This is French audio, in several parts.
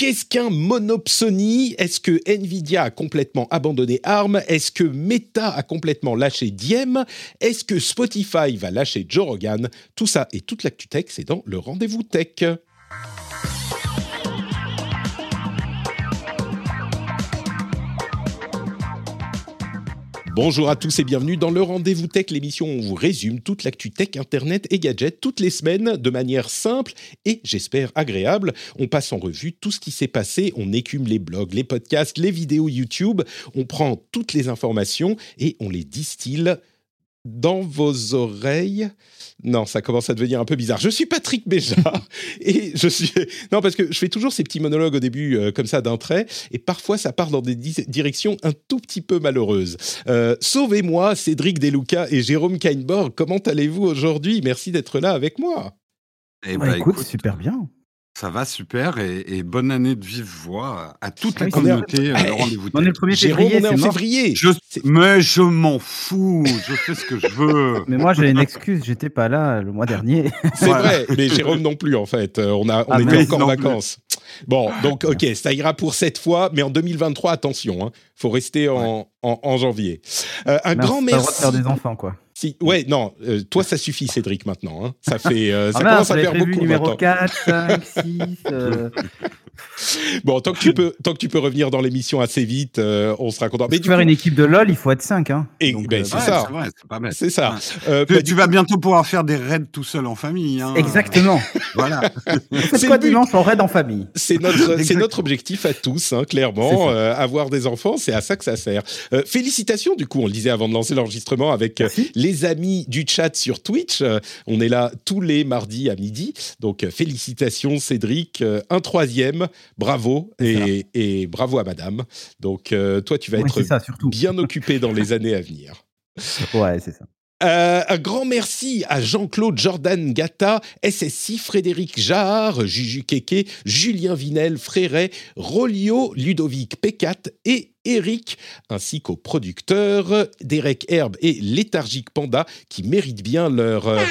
Qu'est-ce qu'un monopsonie Est-ce que Nvidia a complètement abandonné ARM? Est-ce que Meta a complètement lâché Diem? Est-ce que Spotify va lâcher Joe Rogan? Tout ça et toute l'actu tech, c'est dans le rendez-vous tech. Bonjour à tous et bienvenue dans le Rendez-vous Tech, l'émission où on vous résume toute l'actu tech, internet et gadgets toutes les semaines de manière simple et j'espère agréable. On passe en revue tout ce qui s'est passé, on écume les blogs, les podcasts, les vidéos YouTube, on prend toutes les informations et on les distille dans vos oreilles. Non, ça commence à devenir un peu bizarre. Je suis Patrick Béja et je suis non parce que je fais toujours ces petits monologues au début euh, comme ça d'un trait et parfois ça part dans des directions un tout petit peu malheureuses. Euh, sauvez-moi, Cédric Deluca et Jérôme Kainborg. Comment allez-vous aujourd'hui? Merci d'être là avec moi. Eh ben, écoute, super bien. Ça va super et, bonne année de vive voix à toute la communauté. Euh, rendez-vous on est le 1er février. on est en février. Je, mais je m'en fous. Je fais ce que je veux. Mais moi, j'ai une excuse. J'étais pas là le mois dernier. C'est vrai. Mais Jérôme non plus, en fait. Euh, on, a, on ah, était encore en vacances. Bon, donc, OK, ça ira pour cette fois. Mais en 2023, attention. Il hein, faut rester en, en, janvier. Euh, un grand merci. de faire des enfants, quoi. Si, ouais, non, euh, toi ça suffit Cédric maintenant. Hein. Ça fait, euh, ça ah commence à faire beaucoup. Numéro 4, 5, 6. Bon, tant que tu peux, tant que tu peux revenir dans l'émission assez vite, euh, on sera content. Mais pour faire une équipe de LoL, il faut être 5. Hein. Et ben, c'est ça. C'est ça. Euh, tu, bah, vas bientôt pouvoir faire des raids tout seul en famille. Hein. Exactement. voilà. C'est quoi dimanche en raid en famille? C'est notre, c'est notre objectif à tous, hein, clairement. Euh, avoir des enfants, c'est à ça que ça sert. félicitations, du coup, on le disait avant de lancer l'enregistrement avec les amis du chat sur Twitch. on est là tous les mardis à midi. Donc, félicitations, Cédric. un troisième bravo et, bravo à madame. Donc, euh, toi, tu vas être bien occupé dans les années à venir. Ouais, c'est ça. Euh, un grand merci à Jean-Claude Jordan Gata, SSI Frédéric Jarre, Juju Keke, Julien Vinel, Fréret, Rolio, Ludovic Pécat et Eric, ainsi qu'aux producteurs Derek Herbe et Léthargique Panda qui méritent bien leur... Euh,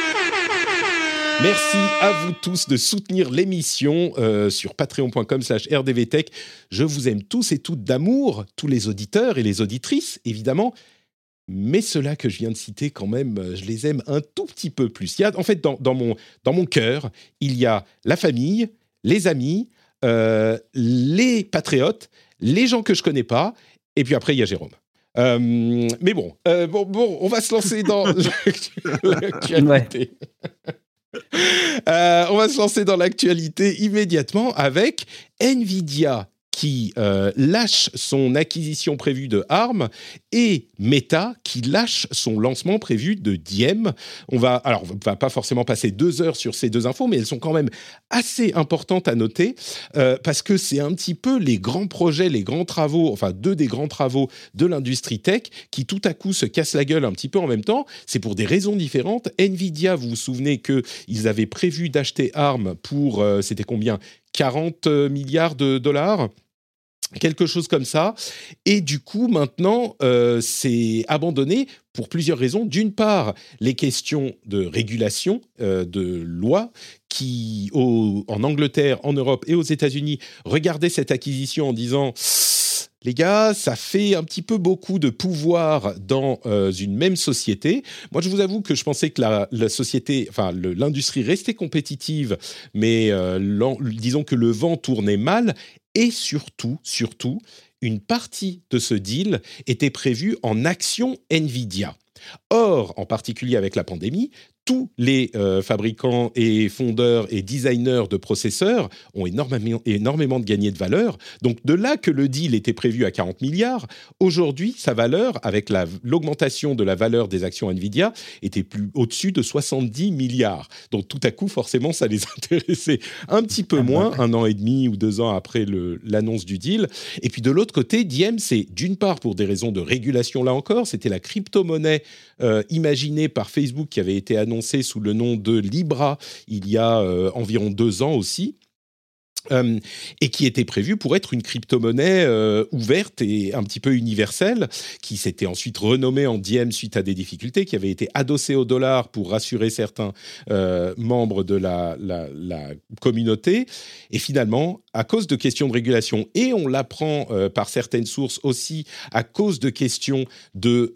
Merci à vous tous de soutenir l'émission euh, sur patreon.com slash rdvtech. Je vous aime tous et toutes d'amour, tous les auditeurs et les auditrices, évidemment. Mais ceux-là que je viens de citer, quand même, euh, je les aime un tout petit peu plus. Il y a, en fait, dans, mon, dans mon cœur, il y a la famille, les amis, euh, les patriotes, les gens que je connais pas, et puis après, il y a Jérôme. mais bon, bon, bon, on va se lancer dans l'actualité. Euh, on va se lancer dans l'actualité immédiatement avec Nvidia qui euh, lâche son acquisition prévue de ARM et Meta qui lâche son lancement prévu de Diem. On va alors on va pas forcément passer deux heures sur ces deux infos, mais elles sont quand même assez importantes à noter euh, parce que c'est un petit peu les grands projets, les grands travaux, enfin deux des grands travaux de l'industrie tech qui tout à coup se cassent la gueule un petit peu en même temps. C'est pour des raisons différentes. Nvidia, vous vous souvenez que ils avaient prévu d'acheter ARM pour euh, c'était combien? 40 milliards de dollars? Quelque chose comme ça. Et du coup, maintenant, euh, c'est abandonné pour plusieurs raisons. D'une part, les questions de régulation, euh, de loi, qui en Angleterre, en Europe et aux États-Unis regardaient cette acquisition en disant les gars, ça fait un petit peu beaucoup de pouvoir dans euh, une même société. Moi, je vous avoue que je pensais que la, société, enfin l'industrie restait compétitive, mais disons que le vent tournait mal et surtout, surtout, une partie de ce deal était prévue en action Nvidia. Or, en particulier avec la pandémie, tous les euh, fabricants et fondeurs et designers de processeurs ont énormément, énormément de gagné de valeur. Donc de là que le deal était prévu à 40 milliards, aujourd'hui, sa valeur, avec l'augmentation de la valeur des actions Nvidia, était plus au-dessus de 70 milliards. Donc tout à coup, forcément, ça les intéressait un petit peu ah, moins, un an et demi ou deux ans après l'annonce du deal. Et puis de l'autre côté, Diem, c'est d'une part pour des raisons de régulation, là encore, c'était la crypto-monnaie euh, imaginée par Facebook qui avait été annoncée sous le nom de Libra il y a euh, environ deux ans aussi. Euh, et qui était prévu pour être une crypto-monnaie euh, ouverte et un petit peu universelle, qui s'était ensuite renommée en Diem suite à des difficultés, qui avait été adossée au dollar pour rassurer certains euh, membres de la, communauté. Et finalement, à cause de questions de régulation, et on l'apprend par certaines sources aussi, à cause de questions de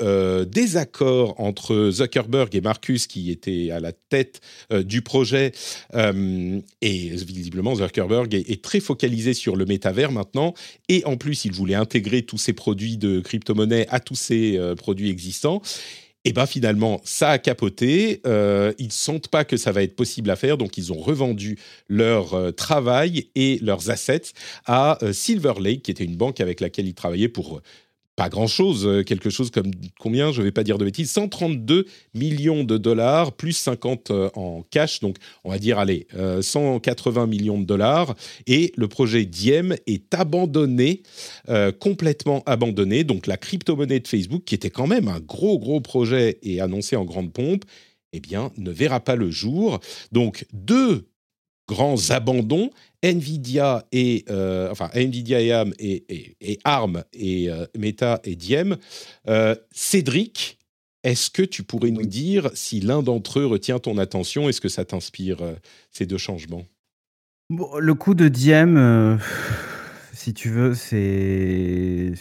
désaccords entre Zuckerberg et Marcus, qui étaient à la tête du projet, et visiblement Zuckerberg est, très focalisé sur le métavers maintenant. Et en plus, il voulait intégrer tous ces produits de crypto-monnaie à tous ces euh, produits existants. Et bien finalement, ça a capoté. Euh, ils ne sentent pas que ça va être possible à faire, donc ils ont revendu leur euh, travail et leurs assets à Silver Lake, qui était une banque avec laquelle ils travaillaient pour pas grand-chose, euh, quelque chose comme combien, je ne vais pas dire de bêtises, 132 millions de dollars, plus 50 euh, en cash, donc on va dire, allez, 180 euh, millions de dollars, et le projet Diem est abandonné, complètement abandonné, donc la crypto-monnaie de Facebook, qui était quand même un gros, gros projet et annoncé en grande pompe, eh bien, ne verra pas le jour. Donc, deux grands abandons, Nvidia et euh, enfin Nvidia et ARM et, et, ARM et euh, Meta et Diem. Euh, Cédric, est-ce que tu pourrais nous dire si l'un d'entre eux retient ton attention? Est-ce que ça t'inspire ces deux changements? Le coup de Diem, si tu veux, c'est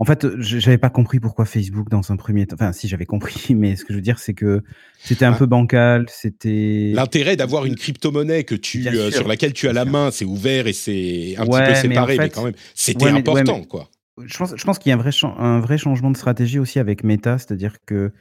en fait, j'avais pas compris pourquoi Facebook dans un premier temps. Enfin, si j'avais compris, mais ce que je veux dire, c'est que c'était un ah. peu bancal. C'était l'intérêt d'avoir une crypto-monnaie que tu euh, sur laquelle tu as la main, c'est ouvert et c'est un petit peu séparé, mais, quand même, c'était important, quoi. Je pense, je pense qu'il y a un vrai, un vrai changement de stratégie aussi avec Meta, c'est-à-dire que euh,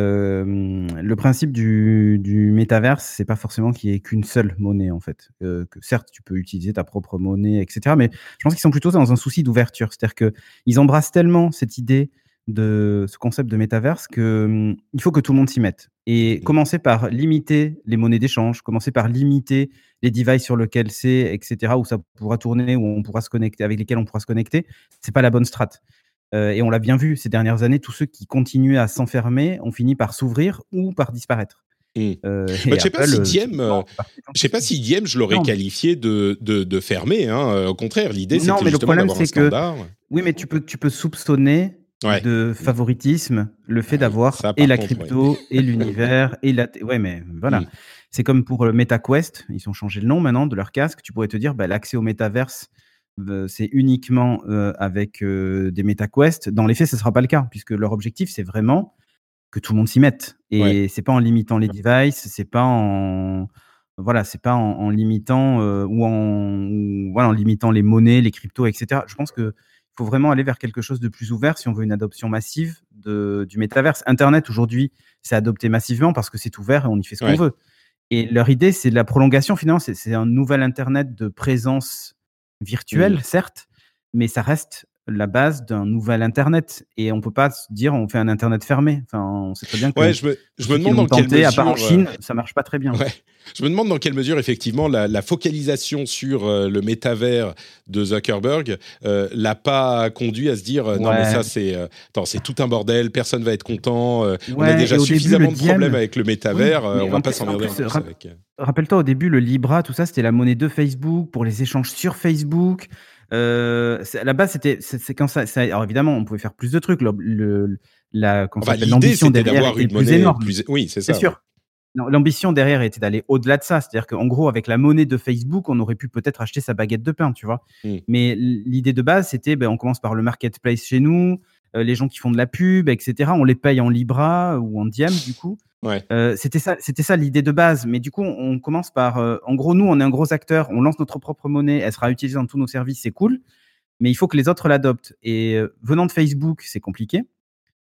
le principe du, du métaverse, c'est pas forcément qu'il y ait qu'une seule monnaie en fait. Euh, que certes, tu peux utiliser ta propre monnaie, etc. Mais je pense qu'ils sont plutôt dans un souci d'ouverture, c'est-à-dire que ils embrassent tellement cette idée de ce concept de métaverse que hum, il faut que tout le monde s'y mette. Et commencer par limiter les monnaies d'échange, commencer par limiter les devices sur lesquels c'est, etc. Où ça pourra tourner, où on pourra se connecter, avec lesquels on pourra se connecter. C'est pas la bonne strate. Euh, et on l'a bien vu ces dernières années, tous ceux qui continuaient à s'enfermer ont fini par s'ouvrir ou par disparaître. Euh, bah, je ne sais pas si Diem, euh, je sais pas si Diem, je l'aurais qualifié de, de, de fermé. Hein. Au contraire, l'idée c'était justement d'avoir un standard. Que, oui, mais tu peux, tu peux soupçonner de favoritisme le fait d'avoir et la crypto et l'univers et la. Ouais, mais voilà. Mm. C'est comme pour le MetaQuest, ils ont changé le nom maintenant de leur casque. Tu pourrais te dire, bah, l'accès au métaverse c'est uniquement avec des MetaQuest. Dans les faits, ce ne sera pas le cas, puisque leur objectif, c'est vraiment que tout le monde s'y mette. Et c'est pas en limitant les devices, c'est pas en voilà, c'est pas en, limitant ou en voilà, en limitant les monnaies, les cryptos, etc. Je pense que faut vraiment aller vers quelque chose de plus ouvert si on veut une adoption massive de, du métaverse. Internet aujourd'hui, c'est adopté massivement parce que c'est ouvert et on y fait ce qu'on veut. Et leur idée, c'est la prolongation finalement, c'est un nouvel Internet de présence virtuel, certes, mais ça reste la base d'un nouvel Internet. Et on peut pas se dire on fait un Internet fermé. Enfin, on sait très bien que ouais, je me, je me demande dans quelle mesure, à part en Chine, euh, ça marche pas très bien. Je me demande dans quelle mesure effectivement la, focalisation sur euh, le métavers de Zuckerberg euh, l'a pas conduit à se dire non mais ça c'est c'est tout un bordel, personne va être content. on a déjà suffisamment de problèmes avec le métavers, on va pas s'emmerder avec. Rappelle-toi au début le Libra, tout ça c'était la monnaie de Facebook pour les échanges sur Facebook. Euh, à la base, c'était c'est quand ça, ça, Alors évidemment, on pouvait faire plus de trucs. Le, la l'ambition derrière était plus énorme. Oui, c'est ça. sûr. L'ambition derrière était d'aller au-delà de ça. C'est-à-dire qu'en gros, avec la monnaie de Facebook, on aurait pu peut-être acheter sa baguette de pain, tu vois. Hmm. Mais l'idée de base, c'était, ben, on commence par le marketplace chez nous, euh, les gens qui font de la pub, etc. On les paye en Libra ou en Diem, du coup. Euh, c'était ça, c'était ça l'idée de base. Mais du coup, on commence par, euh, en gros, nous, on est un gros acteur, on lance notre propre monnaie, elle sera utilisée dans tous nos services, c'est cool. Mais il faut que les autres l'adoptent. Et euh, venant de Facebook, c'est compliqué.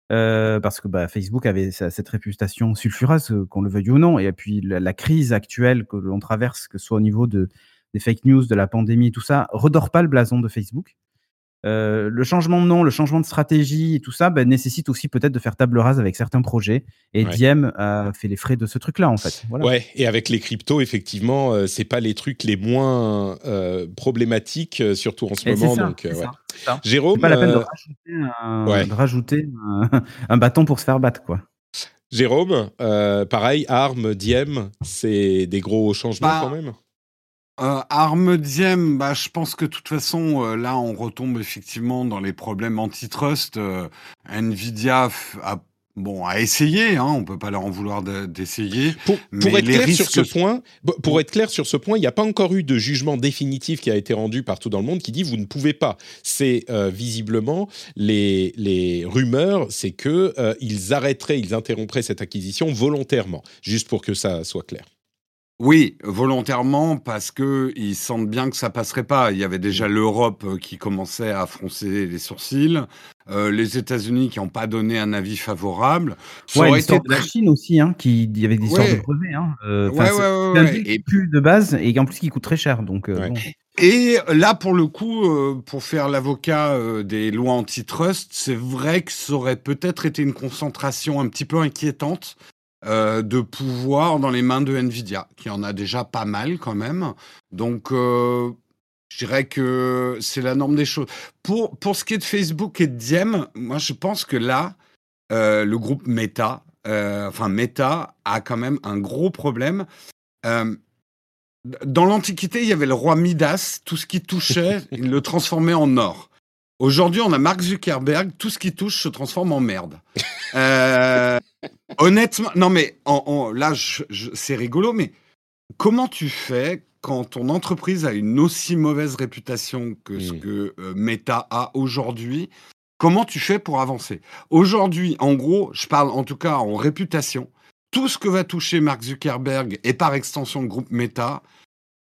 parce que bah, Facebook avait cette réputation sulfureuse, qu'on le veuille ou non. Et puis la, crise actuelle que l'on traverse, que ce soit au niveau de, des fake news, de la pandémie, tout ça, redore pas le blason de Facebook. Euh, le changement de nom, le changement de stratégie et tout ça ben, nécessite aussi peut-être de faire table rase avec certains projets. Et Diem a fait les frais de ce truc-là, en fait. Ouais, et avec les cryptos, effectivement, euh, c'est pas les trucs les moins euh, problématiques, surtout en ce moment. donc, ouais. Jérôme. pas la peine de rajouter, un, bâton pour se faire battre, quoi. Jérôme, pareil, ARM, Diem, c'est des gros changements bah, quand même? Euh, Arme Diem, bah, je pense que de toute façon, euh, là, on retombe effectivement dans les problèmes antitrust. Euh, Nvidia a Bon, à essayer, hein, on peut pas leur en vouloir d'essayer. pour, être clair sur ce point, pour être clair sur ce point, il n'y a pas encore eu de jugement définitif qui a été rendu partout dans le monde qui dit vous ne pouvez pas. C'est visiblement les, les rumeurs, c'est que ils arrêteraient, ils interrompraient cette acquisition volontairement, juste pour que ça soit clair. Oui, volontairement, parce que ils sentent bien que ça passerait pas. Il y avait déjà mmh. l'Europe euh, qui commençait à froncer les sourcils, euh, les États-Unis qui n'ont pas donné un avis favorable. Ouais, l'histoire de la Chine aussi, hein, qui il y avait des histoires de brevets. Hein. Euh, ouais, ouais, ouais, et plus de base et en plus qui coûte très cher. Donc. Euh, Et là, pour le coup, pour faire l'avocat des lois antitrust, c'est vrai que ça aurait peut-être été une concentration un petit peu inquiétante euh, de pouvoir dans les mains de Nvidia, qui en a déjà pas mal quand même. Donc, euh, je dirais que c'est la norme des choses. Pour, pour ce qui est de Facebook et de Diem, moi, je pense que là, euh, le groupe Meta, enfin Meta, a quand même un gros problème. dans l'Antiquité, il y avait le roi Midas, tout ce qui touchait, il le transformait en or. Aujourd'hui, on a Mark Zuckerberg, tout ce qui touche se transforme en merde. Euh, honnêtement, non mais en, là, c'est rigolo, mais comment tu fais quand ton entreprise a une aussi mauvaise réputation que ce hmm. que euh, Meta a aujourd'hui? Comment tu fais pour avancer? Aujourd'hui, en gros, je parle en tout cas en réputation, tout ce que va toucher Mark Zuckerberg et par extension le groupe Meta,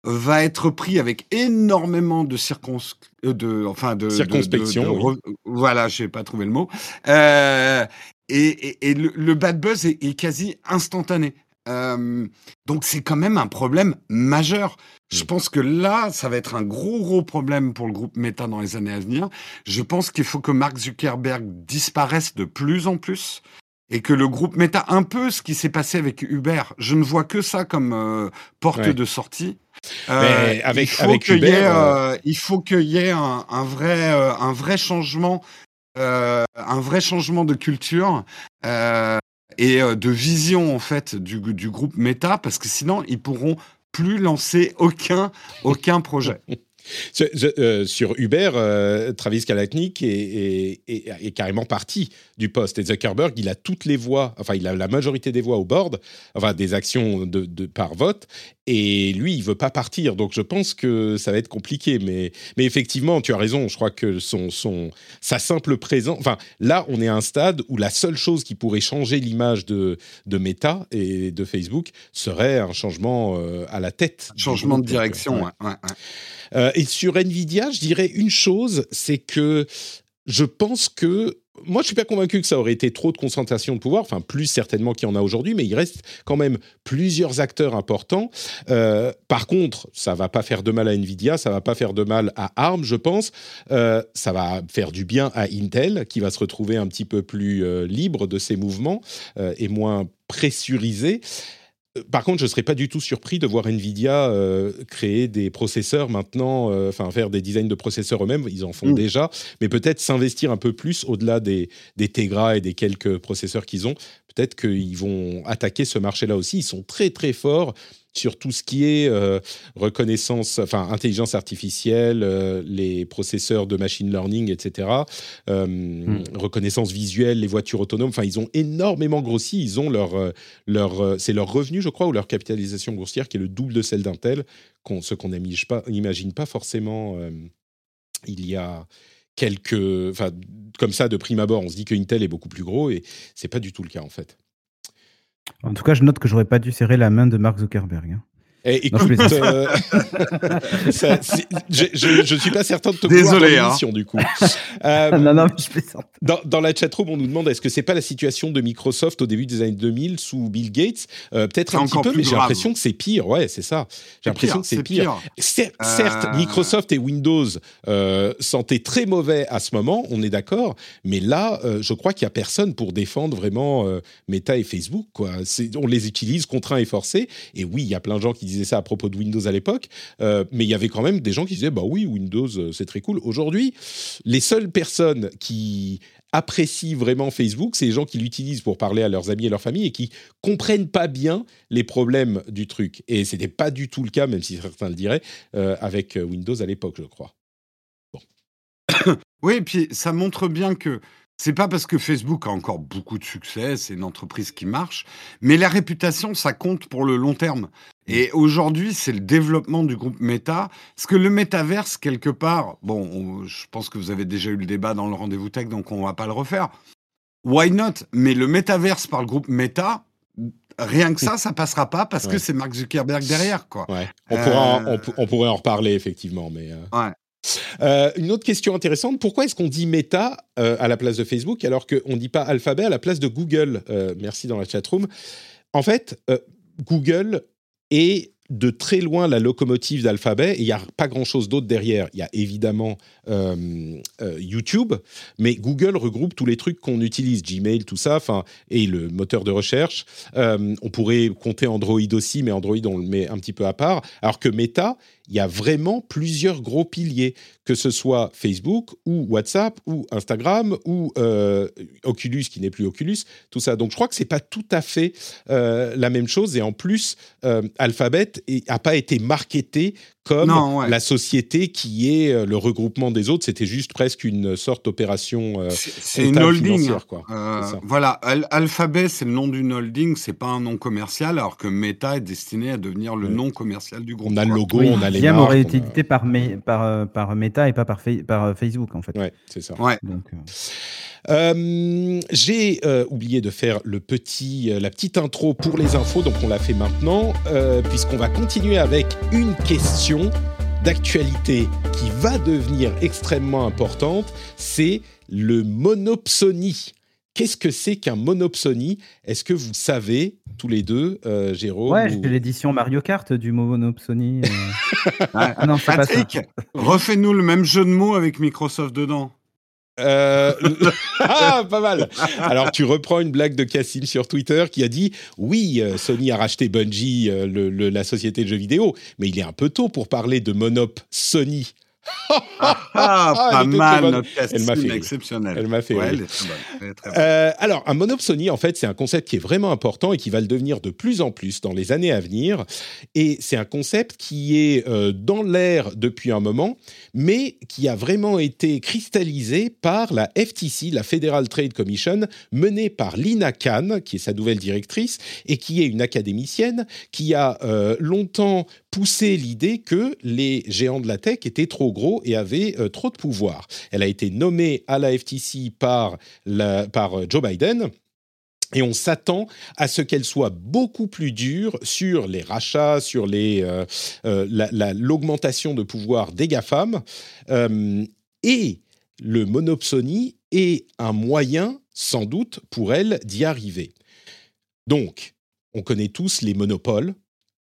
va être pris avec énormément de circons euh, de enfin de circonspection. Voilà, je n'ai pas trouvé le mot. Euh, et, et, le, bad buzz est, quasi instantané. Euh, donc c'est quand même un problème majeur. Je mm. pense que là, ça va être un gros gros problème pour le groupe Meta dans les années à venir. Je pense qu'il faut que Mark Zuckerberg disparaisse de plus en plus et que le groupe Meta, un peu ce qui s'est passé avec Uber, je ne vois que ça comme euh, porte de sortie. Euh, avec, il faut y euh, qu'il y ait un, un vrai, un vrai changement, un vrai changement de culture et de vision en fait du, groupe Meta, parce que sinon ils pourront plus lancer aucun, aucun projet. Euh, sur Uber, euh, Travis Kalanick est, carrément parti du poste. Et Zuckerberg, il a toutes les voix, enfin, il a la majorité des voix au board, enfin, des actions de, par vote. Et lui, il veut pas partir. Donc, je pense que ça va être compliqué. Mais, mais effectivement, tu as raison. Je crois que son, son, sa simple présence. Enfin, là, on est à un stade où la seule chose qui pourrait changer l'image de, de Meta et de Facebook serait un changement euh, à la tête. Changement de direction, ouais. Euh, et sur Nvidia, je dirais une chose, c'est que je pense que moi, je suis pas convaincu que ça aurait été trop de concentration de pouvoir, enfin plus certainement qu'il y en a aujourd'hui, mais il reste quand même plusieurs acteurs importants. Euh, par contre, ça va pas faire de mal à Nvidia, ça va pas faire de mal à ARM, je pense. Euh, ça va faire du bien à Intel, qui va se retrouver un petit peu plus libre de ses mouvements et moins pressurisé. Euh, par contre, je ne serais pas du tout surpris de voir Nvidia euh, créer des processeurs maintenant, euh, enfin faire des designs de processeurs eux-mêmes, ils en font mm. déjà, mais peut-être s'investir un peu plus au-delà des, des Tegra et des quelques processeurs qu'ils ont. Peut-être qu'ils vont attaquer ce marché-là aussi. Ils sont très très forts sur tout ce qui est euh, reconnaissance, enfin intelligence artificielle, euh, les processeurs de machine learning, etc. Euh, hmm. Reconnaissance visuelle, les voitures autonomes. Enfin, ils ont énormément grossi. Ils ont leur, leur c'est leur revenu, je crois, ou leur capitalisation boursière qui est le double de celle d'Intel, ce qu'on n'imagine pas, pas forcément. il y a quelques, enfin, comme ça de prime abord, on se dit que Intel est beaucoup plus gros et c'est pas du tout le cas en fait. En tout cas, je note que j'aurais pas dû serrer la main de Mark Zuckerberg. Hein. Eh, écoute, euh, je, ne suis pas certain de te Désolé, dans hein. du coup. Euh, non, non, je dans, dans la chatroom, on nous demande est-ce que c'est pas la situation de Microsoft au début des années 2000 sous Bill Gates? Euh, Peut-être un petit peu, mais j'ai l'impression que c'est pire. Ouais, c'est ça. J'ai l'impression que c'est pire. Certes, Microsoft et Windows sentaient très mauvais à ce moment, on est d'accord, mais là, je crois qu'il y a personne pour défendre vraiment Meta et Facebook. Quoi. On les utilise contraints et forcés. Et oui, il y a plein de gens qui disait ça à propos de Windows à l'époque, euh, mais il y avait quand même des gens qui disaient bah oui, Windows, euh, c'est très cool. Aujourd'hui, les seules personnes qui apprécient vraiment Facebook, c'est les gens qui l'utilisent pour parler à leurs amis et leur famille et qui comprennent pas bien les problèmes du truc. Et c'était pas du tout le cas, même si certains le diraient, euh, avec Windows à l'époque, je crois. oui, et puis ça montre bien que c'est pas parce que Facebook a encore beaucoup de succès, c'est une entreprise qui marche, mais la réputation, ça compte pour le long terme. Et aujourd'hui, c'est le développement du groupe Meta. Parce que le métaverse, quelque part, bon, je pense que vous avez déjà eu le débat dans le rendez-vous tech, donc on va pas le refaire. Why not? Mais le métaverse par le groupe Meta, rien que ça, ça passera pas parce que c'est Mark Zuckerberg derrière, quoi. On, pourra euh, on, pourrait en reparler, effectivement, mais. Euh, ouais. Euh, une autre question intéressante, pourquoi est-ce qu'on dit Meta à la place de Facebook alors qu'on ne dit pas Alphabet à la place de Google? Merci dans la chatroom. En fait, Google est de très loin la locomotive d'Alphabet. Il n'y a pas grand-chose d'autre derrière. Il y a évidemment euh, euh, YouTube, mais Google regroupe tous les trucs qu'on utilise, Gmail, tout ça, et le moteur de recherche. Euh, on pourrait compter Android aussi, mais Android on le met un petit peu à part. Alors que Meta, il y a vraiment plusieurs gros piliers, que ce soit Facebook ou WhatsApp ou Instagram ou Oculus qui n'est plus Oculus, tout ça. Donc je crois que c'est pas tout à fait la même chose. Et en plus, Alphabet n'a pas été marketé comme la société qui est euh, le regroupement des autres. C'était juste presque une sorte d'opération. Euh, c'est une holding. Quoi. Euh, voilà, Alphabet, c'est le nom d'une holding, c'est pas un nom commercial, alors que Meta est destiné à devenir le nom commercial du groupe. On a le logo, on a les marques. aurait été édité par, par, par, Meta et pas par, par Facebook, en fait. Ouais, c'est ça. Ouais. Donc, euh, j'ai euh, oublié de faire le petit, euh, la petite intro pour les infos, donc on l'a fait maintenant, puisqu'on va continuer avec une question d'actualité qui va devenir extrêmement importante, c'est le monopsonie. Qu'est-ce que c'est qu'un monopsonie Est-ce que vous savez, tous les deux, Jérôme Ouais, ou... l'édition Mario Kart du monopsonie. ah, non, Patrick, refais-nous le même jeu de mots avec Microsoft dedans. Euh, ah, pas mal. Alors, tu reprends une blague de Cassim sur Twitter qui a dit Oui, euh, Sony a racheté Bungie, euh, la société de jeux vidéo, mais il est un peu tôt pour parler de Monop Sony. Ah, ah pas mal, notre Elle m'a fait exceptionnelle. Elle m'a fait euh, alors, un monopsonie, en fait, c'est un concept qui est vraiment important et qui va le devenir de plus en plus dans les années à venir. Et c'est un concept qui est euh, dans l'air depuis un moment, mais qui a vraiment été cristallisé par la FTC, la Federal Trade Commission, menée par Lina Khan, qui est sa nouvelle directrice, et qui est une académicienne qui a euh, longtemps poussé l'idée que les géants de la tech étaient trop gros et avaient euh, trop de pouvoir. Elle a été nommée à la FTC par, euh, Joe Biden. Et on s'attend à ce qu'elle soit beaucoup plus dure sur les rachats, sur euh, l'augmentation de pouvoir des GAFAM. et le monopsonie est un moyen, sans doute, pour elle d'y arriver. Donc, on connaît tous les monopoles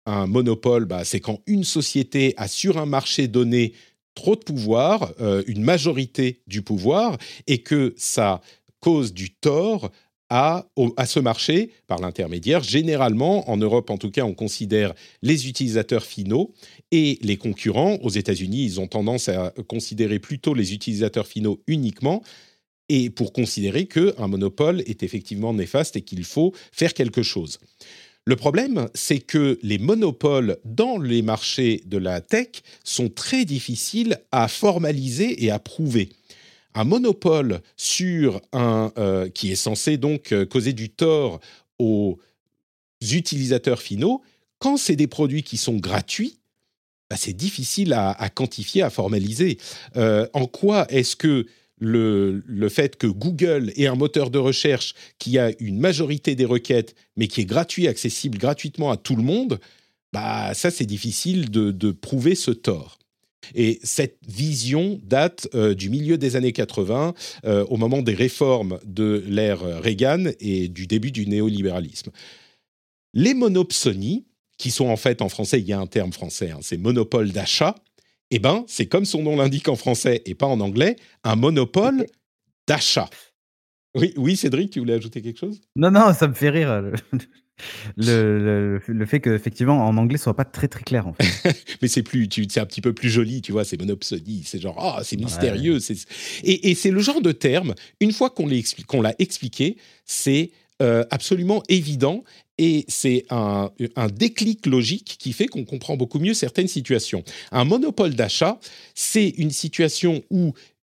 un monopole, bah, c'est quand une société a sur un marché donné trop de pouvoir, euh, une majorité du pouvoir, et que ça cause du tort à, à ce marché par l'intermédiaire. Généralement, en Europe en tout cas, on considère les utilisateurs finaux et les concurrents. Aux États-Unis, ils ont tendance à considérer plutôt les utilisateurs finaux uniquement et pour considérer qu'un monopole est effectivement néfaste et qu'il faut faire quelque chose. Le problème, c'est que les monopoles dans les marchés de la tech sont très difficiles à formaliser et à prouver. Un monopole sur un euh, qui est censé donc euh, causer du tort aux utilisateurs finaux, quand c'est des produits qui sont gratuits, bah, c'est difficile à, quantifier, à formaliser. Euh, en quoi est-ce que le, fait que Google ait un moteur de recherche qui a une majorité des requêtes, mais qui est gratuit, accessible gratuitement à tout le monde, bah ça c'est difficile de, prouver ce tort. Et cette vision date euh, du milieu des années 80, euh, au moment des réformes de l'ère Reagan et du début du néolibéralisme. Les monopsonies, qui sont en fait en français, il y a un terme français, hein, c'est monopole d'achat, eh ben, c'est comme son nom l'indique en français et pas en anglais, un monopole d'achat. Oui, oui, Cédric, tu voulais ajouter quelque chose? Non, non, ça me fait rire. Le, le, fait qu'effectivement, en anglais, ce soit pas très très clair. En fait. Mais c'est plus, c'est un petit peu plus joli, tu vois, c'est monopsodie, c'est genre, ah, c'est mystérieux. Et, et c'est le genre de terme, une fois qu'on l'a expliqué, c'est euh, absolument évident et c'est un, déclic logique qui fait qu'on comprend beaucoup mieux certaines situations. Un monopole d'achat, c'est une situation où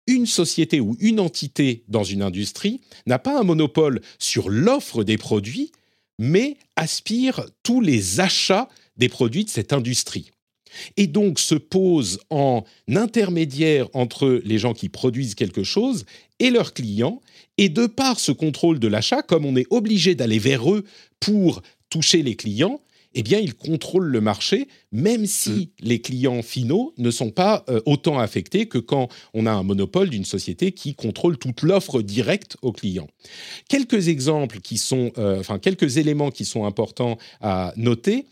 une société ou une entité dans une industrie n'a pas un monopole sur l'offre des produits, mais aspire tous les achats des produits de cette industrie. Et donc se pose en intermédiaire entre les gens qui produisent quelque chose et leurs clients, et de par ce contrôle de l'achat, comme on est obligé d'aller vers eux pour toucher les clients, eh bien, ils contrôlent le marché, même si mm. les clients finaux ne sont pas euh, autant affectés que quand on a un monopole d'une société qui contrôle toute l'offre directe aux clients. Quelques exemples qui sont, euh, enfin, quelques éléments qui sont importants à noter.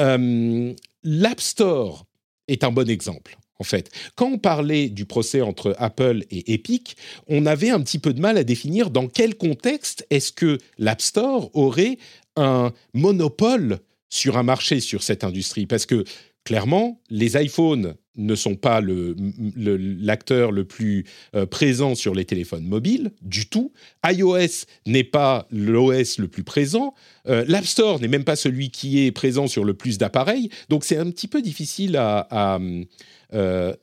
Euh, L'App Store est un bon exemple. En fait, quand on parlait du procès entre Apple et Epic, on avait un petit peu de mal à définir dans quel contexte est-ce que l'App Store aurait un monopole sur un marché sur cette industrie parce que clairement, les iPhones ne sont pas l'acteur le, plus euh, présent sur les téléphones mobiles du tout. iOS n'est pas l'OS le plus présent. Euh, L'App Store n'est même pas celui qui est présent sur le plus d'appareils. Donc c'est un petit peu difficile à, euh,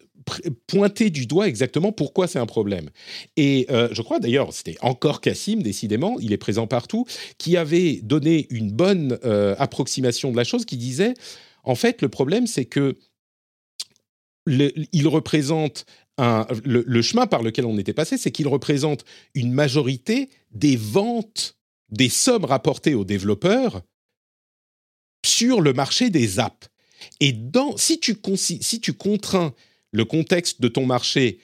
pointer du doigt exactement pourquoi c'est un problème. Et euh, je crois d'ailleurs, c'était encore Cassim, décidément, il est présent partout, qui avait donné une bonne euh, approximation de la chose, qui disait, en fait, le problème, c'est que il représente un, le, chemin par lequel on était passé, c'est qu'il représente une majorité des ventes, des sommes rapportées aux développeurs sur le marché des apps. Et dans, si, tu, si tu contrains le contexte de ton marché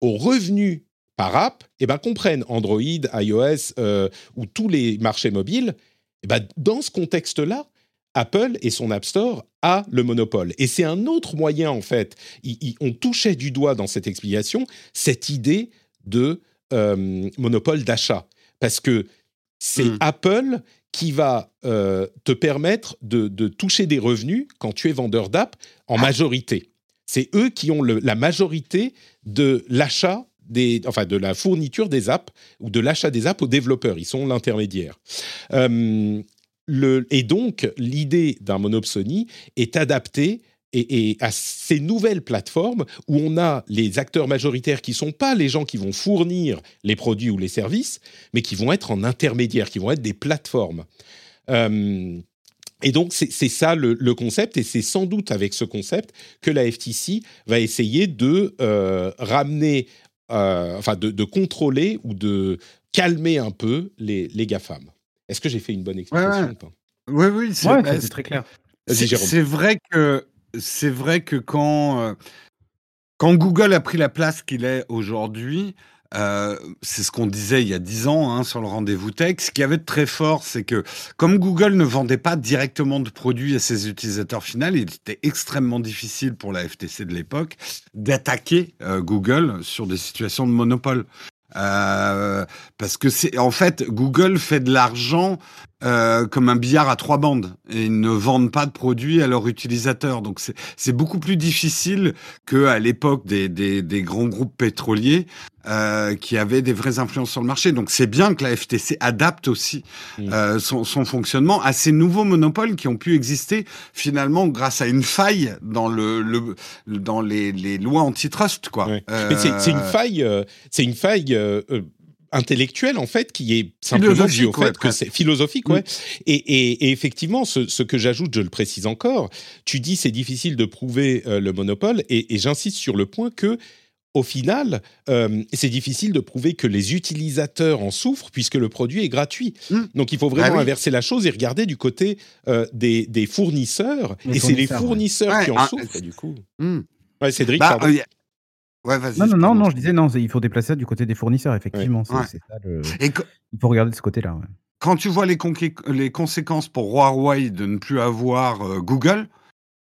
aux revenus par app, eh ben, comprennent Android, iOS euh, ou tous les marchés mobiles. Eh ben, dans ce contexte-là, Apple et son App Store a le monopole. Et c'est un autre moyen, en fait. on touchait du doigt dans cette explication cette idée de euh, monopole d'achat. Parce que c'est hmm. Apple qui va euh, te permettre de, de, toucher des revenus quand tu es vendeur d'app en ah. majorité c'est eux qui ont la majorité de l'achat des, enfin de la fourniture des apps ou de l'achat des apps aux développeurs. Ils sont l'intermédiaire. Euh, et donc, l'idée d'un monopsonie est adaptée et, à ces nouvelles plateformes où on a les acteurs majoritaires qui ne sont pas les gens qui vont fournir les produits ou les services, mais qui vont être en intermédiaire, qui vont être des plateformes. Euh, et donc, c'est ça le, concept, et c'est sans doute avec ce concept que la FTC va essayer de euh, ramener, euh, enfin, de, contrôler ou de calmer un peu les, les GAFAM. Est-ce que j'ai fait une bonne explication Oui, oui, c'est très clair. C'est vrai que c'est vrai que quand euh, quand Google a pris la place qu'il est aujourd'hui, euh, c'est ce qu'on disait il y a dix ans hein, sur le rendez-vous tech. Ce qui avait de très fort, c'est que comme Google ne vendait pas directement de produits à ses utilisateurs finaux, il était extrêmement difficile pour la FTC de l'époque d'attaquer euh, Google sur des situations de monopole. Parce que c'est en fait Google fait de l'argent euh, comme un billard à trois bandes et ils ne vendent pas de produits à leurs utilisateurs. Donc c'est beaucoup plus difficile que à l'époque des, des, des, grands groupes pétroliers euh, qui avaient des vraies influences sur le marché. Donc c'est bien que la FTC adapte aussi euh, son, son, fonctionnement à ces nouveaux monopoles qui ont pu exister finalement grâce à une faille dans le, le dans les, les, lois antitrust quoi. Euh, c'est une faille, euh, c'est une faille intellectuel en fait qui est simplement dû au fait que c'est philosophique ouais. Et, et, et, effectivement ce, ce que j'ajoute je le précise encore tu dis c'est difficile de prouver euh, le monopole et, et j'insiste sur le point que au final, euh, c'est difficile de prouver que les utilisateurs en souffrent puisque le produit est gratuit. Mmh. Donc il faut vraiment ah inverser la chose et regarder du côté euh, des, des, fournisseurs. et c'est les fournisseurs qui en ah, souffrent du coup. Mmh. Ouais, Cédric, bah, Ouais, vas-y. Non, non, non, je disais non, il faut déplacer ça du côté des fournisseurs, effectivement. C'est, ça le... Il faut regarder de ce côté-là. Quand tu vois les, les, conséquences pour Huawei de ne plus avoir euh, Google,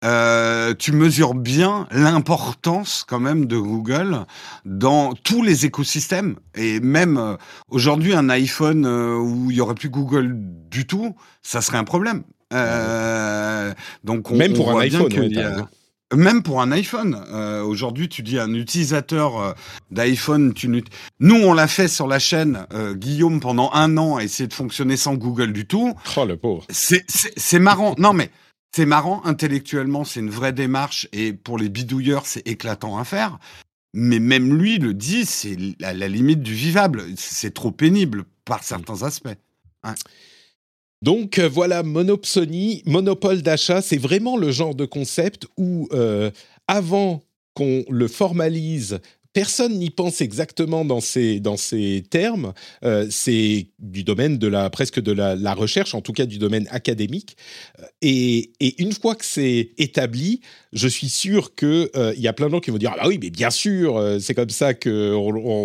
euh, tu mesures bien l'importance quand même de Google dans tous les écosystèmes. Et même euh, aujourd'hui, un iPhone euh, où il y aurait plus Google du tout, ça serait un problème. donc même pour un iPhone. Même pour un iPhone. Aujourd'hui, tu dis un utilisateur d'iPhone, tu nous on l'a fait sur la chaîne. Guillaume pendant un an a essayé de fonctionner sans Google du tout. Oh le pauvre. C'est marrant. Non mais c'est marrant, intellectuellement, c'est une vraie démarche, et pour les bidouilleurs, c'est éclatant à faire. Mais même lui le dit, c'est la, la, limite du vivable. C'est trop pénible par certains aspects. Donc euh, voilà, Monopsony, monopole d'achat, c'est vraiment le genre de concept où, euh, avant qu'on le formalise personne n'y pense exactement dans ces, dans ces termes. Euh, c'est du domaine de la, presque de la, recherche, en tout cas du domaine académique. Euh, et, une fois que c'est établi, je suis sûr qu'il euh, y a plein de gens qui vont dire Ah bah oui, mais bien sûr, c'est comme ça qu'il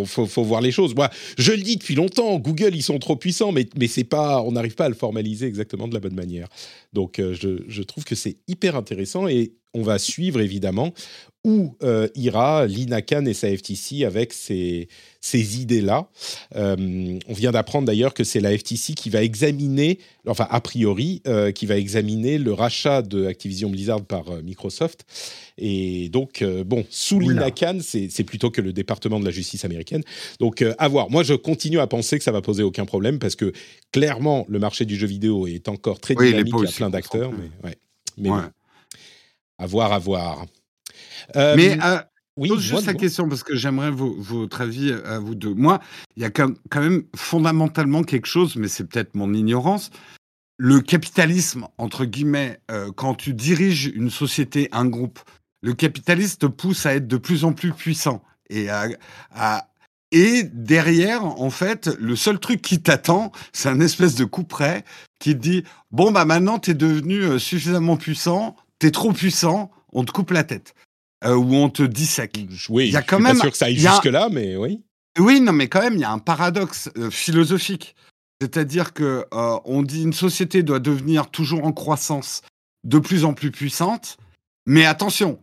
faut, faut, voir les choses. Moi, je le dis depuis longtemps, Google, ils sont trop puissants, mais, mais c'est pas, on n'arrive pas à le formaliser exactement de la bonne manière. Donc, je, je trouve que c'est hyper intéressant et on va suivre évidemment où euh, ira l'INACAN et sa FTC avec ces, ces idées-là. Euh, on vient d'apprendre d'ailleurs que c'est la FTC qui va examiner, enfin a priori, euh, qui va examiner le rachat de Activision Blizzard par Microsoft. Et donc, bon, sous l'INACAN, c'est plutôt que le département de la justice américaine. Donc, à voir. Moi, je continue à penser que ça va poser aucun problème parce que clairement, le marché du jeu vidéo est encore très dynamique, il y a plein d'acteurs. Mais, ouais. mais à voir, à voir. Euh, mais euh, oui, pose juste la question parce que j'aimerais votre avis à vous deux. Moi, il y a quand même fondamentalement quelque chose, mais c'est peut-être mon ignorance. Le capitalisme, entre guillemets, euh, quand tu diriges une société, un groupe, le capitalisme te pousse à être de plus en plus puissant et à, et derrière, en fait, le seul truc qui t'attend, c'est un espèce de coup près qui te dit bon bah maintenant t'es devenu suffisamment puissant, t'es trop puissant, on te coupe la tête. Euh, où on te dissèque. Oui, il y a quand je suis même, pas sûr que ça aille jusque-là, mais oui. Oui, non, mais quand même, il y a un paradoxe euh, philosophique. C'est-à-dire que euh, on dit une société doit devenir toujours en croissance, de plus en plus puissante. Mais attention,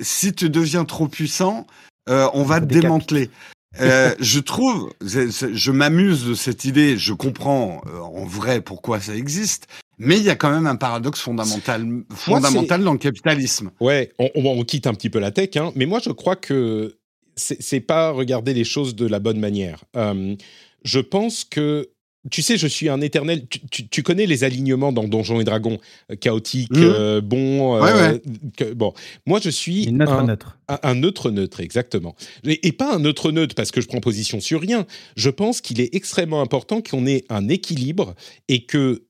si tu deviens trop puissant, on va te démanteler. je trouve, je m'amuse de cette idée, je comprends en vrai pourquoi ça existe, mais il y a quand même un paradoxe fondamental, fondamental dans le capitalisme. Ouais, on, on, quitte un petit peu la tech, hein, mais moi je crois que c'est pas regarder les choses de la bonne manière. Euh, je pense que tu sais, je suis un éternel. Tu, connais les alignements dans Donjons et Dragons, euh, chaotique, mmh. euh, bon, bon. Moi, je suis neutre un, neutre. Un, neutre neutre, exactement. Et, et, pas un neutre neutre parce que je prends position sur rien. Je pense qu'il est extrêmement important qu'on ait un équilibre et que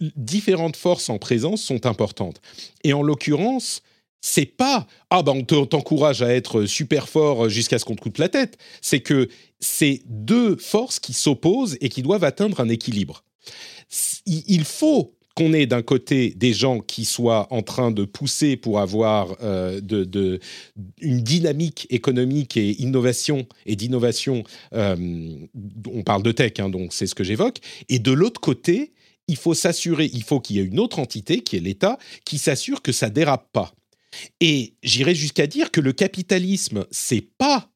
différentes forces en présence sont importantes. Et en l'occurrence, c'est pas ah ben on t'encourage à être super fort jusqu'à ce qu'on te coupe la tête. C'est que c'est deux forces qui s'opposent et qui doivent atteindre un équilibre. Il faut qu'on ait d'un côté des gens qui soient en train de pousser pour avoir euh, une dynamique économique et innovation et d'innovation. Euh, on parle de tech, hein, donc c'est ce que j'évoque. Et de l'autre côté, il faut s'assurer, il faut qu'il y ait une autre entité, qui est l'État, qui s'assure que ça dérape pas. Et j'irais jusqu'à dire que le capitalisme, c'est pas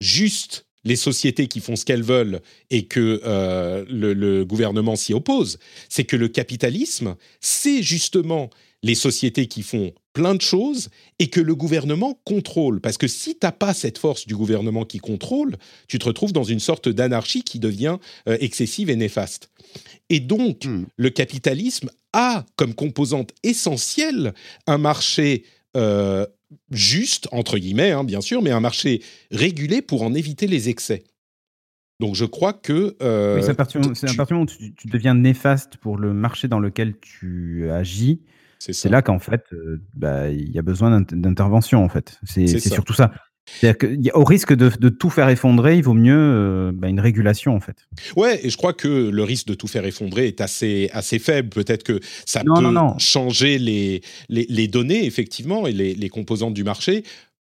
juste les sociétés qui font ce qu'elles veulent et que euh, le, gouvernement s'y oppose. C'est que le capitalisme, c'est justement les sociétés qui font plein de choses et que le gouvernement contrôle. Parce que si tu n'as pas cette force du gouvernement qui contrôle, tu te retrouves dans une sorte d'anarchie qui devient euh, excessive et néfaste. Et donc, hmm. le capitalisme a comme composante essentielle un marché euh, juste, entre guillemets, hein, bien sûr, mais un marché régulé pour en éviter les excès. Donc je crois que... Euh, c'est à partir, du moment où tu, deviens néfaste pour le marché dans lequel tu agis, c'est là qu'en fait, euh, bah, il y a besoin d'intervention, en fait. C'est surtout ça. C'est-à-dire qu'au risque de, tout faire effondrer, il vaut mieux euh, bah, une régulation en fait. Ouais, et je crois que le risque de tout faire effondrer est assez, assez faible. Peut-être que ça peut changer les, les, données effectivement et les, les composantes du marché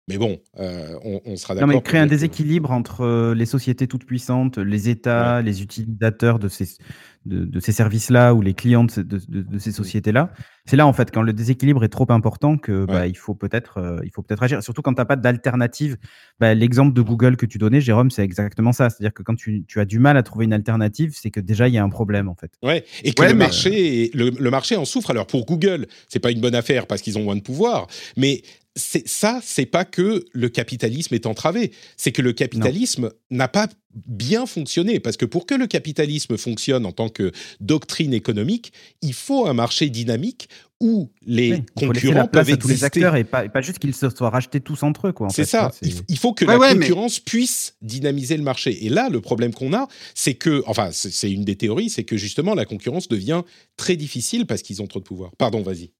Mais bon, euh, on, sera d'accord. Non, mais créer un déséquilibre entre euh, les sociétés toutes puissantes, les États, les utilisateurs de ces, de, ces services-là ou les clients de, de, ces sociétés-là. C'est là, en fait, quand le déséquilibre est trop important que bah, il faut peut-être euh, il faut peut-être agir. Surtout quand tu n'as pas d'alternative. Bah, l'exemple de Google que tu donnais, Jérôme, c'est exactement ça. C'est-à-dire que quand tu, tu, as du mal à trouver une alternative, c'est que déjà, il y a un problème, en fait. Ouais, et que le, marché, le, le, marché en souffre. Alors, pour Google, c'est pas une bonne affaire parce qu'ils ont moins de pouvoir, mais c'est ça, c'est pas que le capitalisme est entravé, c'est que le capitalisme n'a pas bien fonctionné. Parce que pour que le capitalisme fonctionne en tant que doctrine économique, il faut un marché dynamique où les concurrents peuvent exister. tous les acteurs et pas, juste qu'ils se soient rachetés tous entre eux. C'est ça. il faut que la concurrence puisse dynamiser le marché. Et là, le problème qu'on a, c'est que, enfin, c'est une des théories, c'est que justement la concurrence devient très difficile parce qu'ils ont trop de pouvoir. Pardon, vas-y.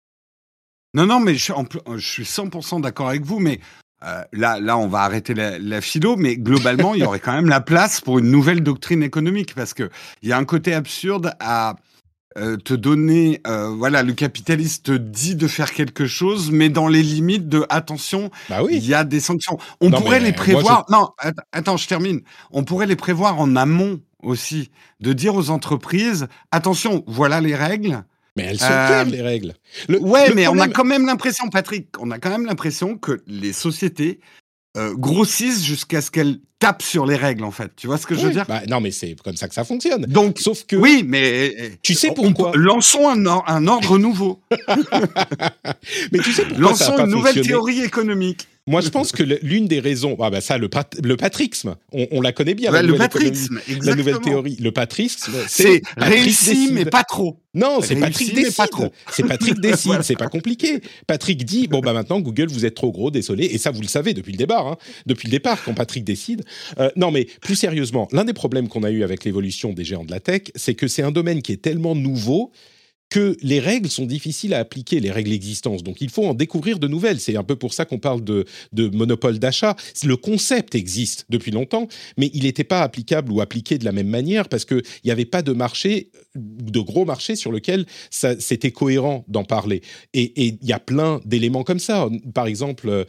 Non, non, mais je, suis 100% d'accord avec vous, mais euh, là, là, on va arrêter la, philo, mais globalement, il y aurait quand même la place pour une nouvelle doctrine économique, parce qu'il y a un côté absurde à euh, te donner, euh, voilà, le capitaliste te dit de faire quelque chose, mais dans les limites de attention, bah oui. il y a des sanctions. On pourrait les prévoir. Non, attends, je termine. On pourrait les prévoir en amont aussi, de dire aux entreprises attention, voilà les règles. Mais elles sont claires, euh, les règles. ouais, mais on a quand même l'impression, Patrick, on a quand même l'impression que les sociétés euh, grossissent jusqu'à ce qu'elles tapent sur les règles, en fait. Tu vois ce que je veux dire? Bah, Non, mais c'est comme ça que ça fonctionne. Donc, sauf que. Oui, mais. Tu sais pourquoi Lançons un, un, ordre nouveau. mais tu sais pourquoi Lançons ça a une nouvelle théorie économique. Moi, je pense que l'une des raisons, ah bah ça, le, le patrixme, on, la connaît bien. la le patrixme, la nouvelle théorie. Le patrixme, c'est réussi, mais pas trop. Non, c'est Patrick décide. C'est Patrick décide, c'est pas compliqué. Patrick dit bon bah maintenant Google vous êtes trop gros, désolé. Et ça vous le savez depuis le départ, hein, depuis le départ quand Patrick décide. Euh, non mais plus sérieusement, l'un des problèmes qu'on a eu avec l'évolution des géants de la tech, c'est que c'est un domaine qui est tellement nouveau que les règles sont difficiles à appliquer, les règles existantes. Donc il faut en découvrir de nouvelles. C'est un peu pour ça qu'on parle de, monopole d'achat. Le concept existe depuis longtemps, mais il n'était pas applicable ou appliqué de la même manière parce qu'il n'y avait pas de marché, de gros marché sur lequel c'était cohérent d'en parler. Et il y a plein d'éléments comme ça. Par exemple,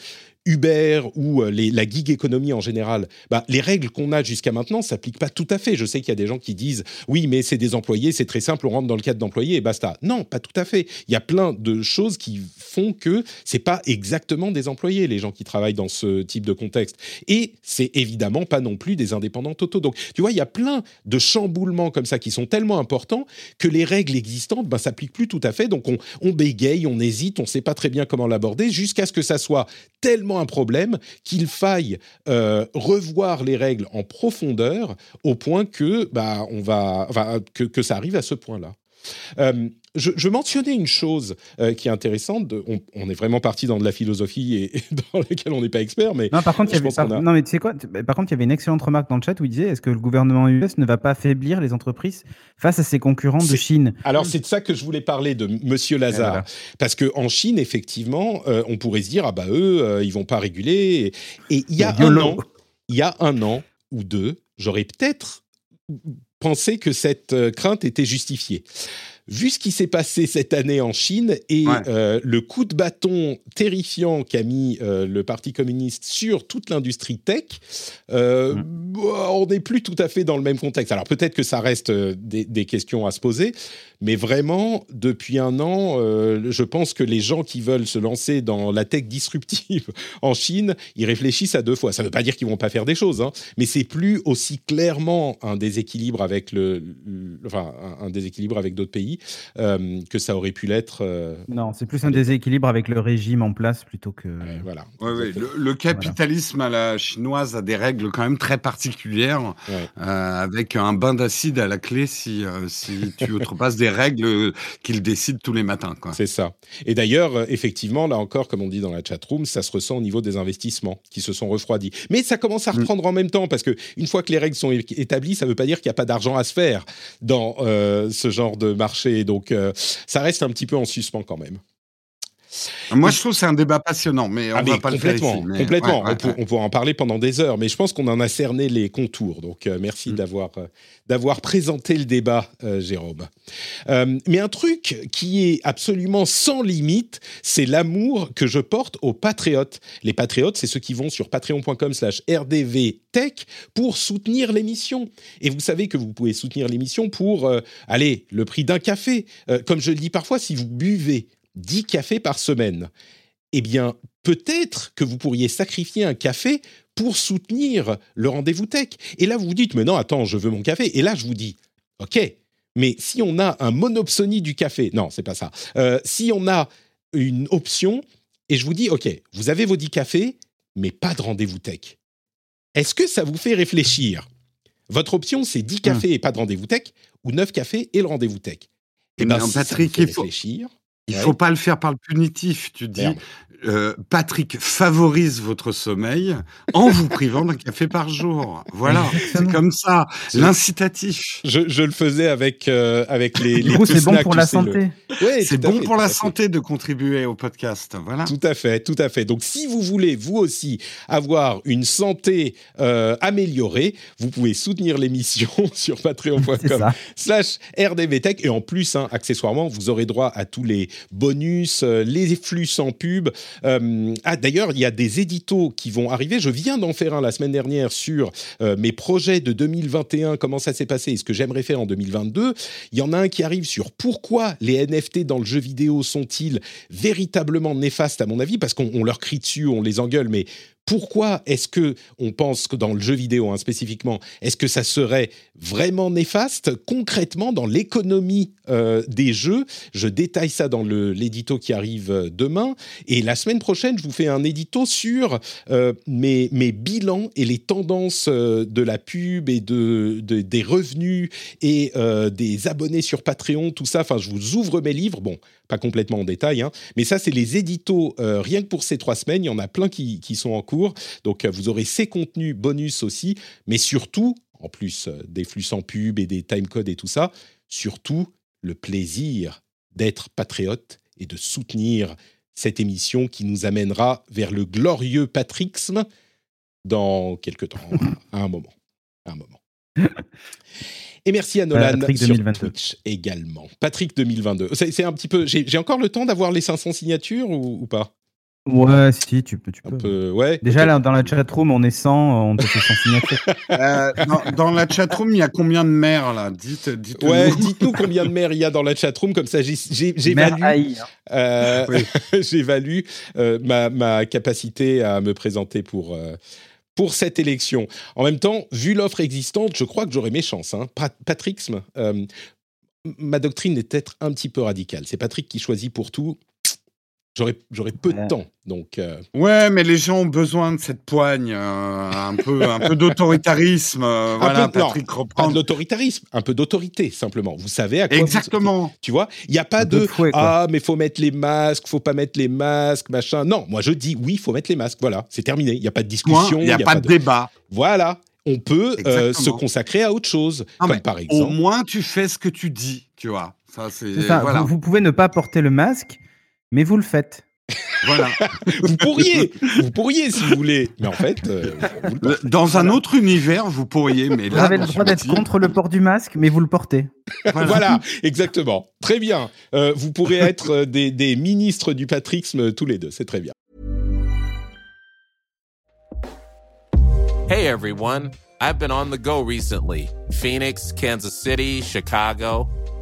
Uber ou euh, la gig économie en général, bah, les règles qu'on a jusqu'à maintenant s'appliquent pas tout à fait. Je sais qu'il y a des gens qui disent oui, mais c'est des employés, c'est très simple, on rentre dans le cadre d'employés et basta. Non, pas tout à fait. Il y a plein de choses qui font que c'est pas exactement des employés les gens qui travaillent dans ce type de contexte. Et c'est évidemment pas non plus des indépendants totaux. Donc tu vois, il y a plein de chamboulements comme ça qui sont tellement importants que les règles existantes bah, s'appliquent plus tout à fait. Donc on, on bégaye, on hésite, on sait pas très bien comment l'aborder jusqu'à ce que ça soit tellement un problème qu'il faille euh, revoir les règles en profondeur au point que, bah, on va, que, que ça arrive à ce point-là. Euh, je, mentionnais une chose euh, qui est intéressante. on, est vraiment parti dans de la philosophie et, dans laquelle on n'est pas expert, mais non, par contre, il y avait, non, mais tu sais quoi Par contre, il y avait une excellente remarque dans le chat où il disait est-ce que le gouvernement US ne va pas affaiblir les entreprises face à ses concurrents de Chine? Alors, c'est de ça que je voulais parler de Monsieur Lazare, parce que en Chine, effectivement, euh, on pourrait se dire ah bah eux, ils vont pas réguler. Et il y a un an, il y a un an ou deux, j'aurais peut-être pensé que cette crainte était justifiée vu ce qui s'est passé cette année en Chine et euh, le coup de bâton terrifiant qu'a mis euh, le Parti communiste sur toute l'industrie tech, euh, mm. on n'est plus tout à fait dans le même contexte. Alors peut-être que ça reste des, des, questions à se poser, mais vraiment, depuis un an, je pense que les gens qui veulent se lancer dans la tech disruptive en Chine, ils réfléchissent à deux fois. Ça ne veut pas dire qu'ils vont pas faire des choses, hein, mais c'est plus aussi clairement un déséquilibre avec le, enfin un déséquilibre avec d'autres pays euh, que ça aurait pu l'être. Euh, non, c'est plus un déséquilibre avec le régime en place plutôt que. voilà. Le, capitalisme à la chinoise a des règles quand même très particulières, euh, avec un bain d'acide à la clé si, si tu outrepasses des règles qu'il décide tous les matins. C'est ça. Et d'ailleurs, effectivement, là encore, comme on dit dans la chat room, ça se ressent au niveau des investissements qui se sont refroidis. Mais ça commence à mm. reprendre en même temps parce que une fois que les règles sont établies, ça ne veut pas dire qu'il n'y a pas d'argent à se faire dans ce genre de marché donc, euh, ça reste un petit peu en suspens quand même. Moi, je trouve que c'est un débat passionnant, mais on ah, va pas le faire ici. Complètement. on, pourra en parler pendant des heures, mais je pense qu'on en a cerné les contours. Donc, euh, merci mm. d'avoir euh, d'avoir présenté le débat, euh, Jérôme. mais un truc qui est absolument sans limite, c'est l'amour que je porte aux patriotes. Les patriotes, c'est ceux qui vont sur patreon.com/slash rdvtech pour soutenir l'émission. Et vous savez que vous pouvez soutenir l'émission pour, allez, le prix d'un café. comme je le dis parfois, si vous buvez 10 cafés par semaine, eh bien, peut-être que vous pourriez sacrifier un café pour soutenir le rendez-vous tech. Et là, vous vous dites, mais non, attends, je veux mon café. Et là, je vous dis, OK, mais si on a un monopsonie du café, non, c'est pas ça. Euh, si on a une option, et je vous dis, OK, vous avez vos 10 cafés, mais pas de rendez-vous tech. Est-ce que ça vous fait réfléchir? Votre option, c'est 10 hmm. cafés et pas de rendez-vous tech, ou 9 cafés et le rendez-vous tech. Eh bien, Patrick, il faut, réfléchir. Il ne faut pas le faire par le punitif. Tu dis, euh, Patrick favorise votre sommeil en vous privant d'un café par jour. Voilà, c'est comme ça, l'incitatif. Je, le faisais avec euh, avec les. Du coup, c'est bon pour la santé. c'est bon pour la santé de contribuer au podcast. Voilà. Tout à fait, tout à fait. Donc, si vous voulez vous aussi avoir une santé euh, améliorée, vous pouvez soutenir l'émission sur patreon.com/slash rdvtech et en plus, hein, accessoirement, vous aurez droit à tous les bonus, les flux sans pub. Euh, ah, d'ailleurs, il y a des éditos qui vont arriver. Je viens d'en faire un la semaine dernière sur euh, mes projets de 2021, comment ça s'est passé et ce que j'aimerais faire en 2022. Il y en a un qui arrive sur pourquoi les NFT dans le jeu vidéo sont-ils véritablement néfastes à mon avis, parce qu'on leur crie dessus, on les engueule, mais pourquoi est-ce que on pense que dans le jeu vidéo hein, spécifiquement, est-ce que ça serait vraiment néfaste concrètement dans l'économie euh, des jeux? Je détaille ça dans l'édito qui arrive euh, demain et la semaine prochaine, je vous fais un édito sur euh, mes, bilans et les tendances de la pub et de, des revenus et des abonnés sur Patreon, tout ça. Enfin, je vous ouvre mes livres. Bon, pas complètement en détail, hein. mais ça, c'est les éditos rien que pour ces trois semaines. Il y en a plein qui, qui sont en cours donc euh, vous aurez ces contenus bonus aussi, mais surtout, en plus euh, des flux sans pub et des timecodes et tout ça, surtout le plaisir d'être patriote et de soutenir cette émission qui nous amènera vers le glorieux patrixme dans quelques temps, à un moment. un moment. Et merci à Nolan sur Twitch également. Patrick 2022. C'est un petit peu. J'ai encore le temps d'avoir les 500 signatures ou pas? Ouais, si, tu peux. Tu peux. ouais, Déjà, là, dans la chatroom, on est 100, on te fait 100 signatures. Euh, dans, dans, la chatroom, il y a combien de maires, là? Dites, dites Ouais, dites-nous combien de maires il y a dans la chatroom, comme ça, j'évalue hein. euh, j'évalue euh, ma, ma, capacité à me présenter pour. Euh, pour cette élection. En même temps, vu l'offre existante, je crois que j'aurai mes chances. Hein. Patrixme, ma doctrine est peut-être un petit peu radicale. C'est Patrick qui choisit pour tout. J'aurais peu de temps, donc. Euh. Ouais, mais les gens ont besoin de cette poigne, euh, un peu, un peu d'autoritarisme. Euh, voilà, Patrick Pas d'autoritarisme, un peu d'autorité simplement. Vous savez à quoi Exactement. tu vois, il n'y a pas de, ah mais faut mettre les masques, faut pas mettre les masques, machin. Non, moi je dis oui, faut mettre les masques. Voilà, c'est terminé. Il n'y a pas de discussion. Il n'y a, pas, de débat. Voilà, on peut se consacrer à autre chose, comme par exemple. Au moins tu fais ce que tu dis, tu vois. Ça c'est. Voilà. vous pouvez ne pas porter le masque mais vous le faites. Voilà. vous pourriez, vous pourriez si vous voulez, mais en fait, euh, dans un autre univers, vous pourriez, mais là, vous avez le droit d'être contre le port du masque, mais vous le portez. Voilà, exactement. Très bien. Euh, vous pourrez être euh, des, des, ministres du patrixme tous les deux. C'est très bien. Hey everyone, I've been on the go recently. Phoenix, Kansas City, Chicago.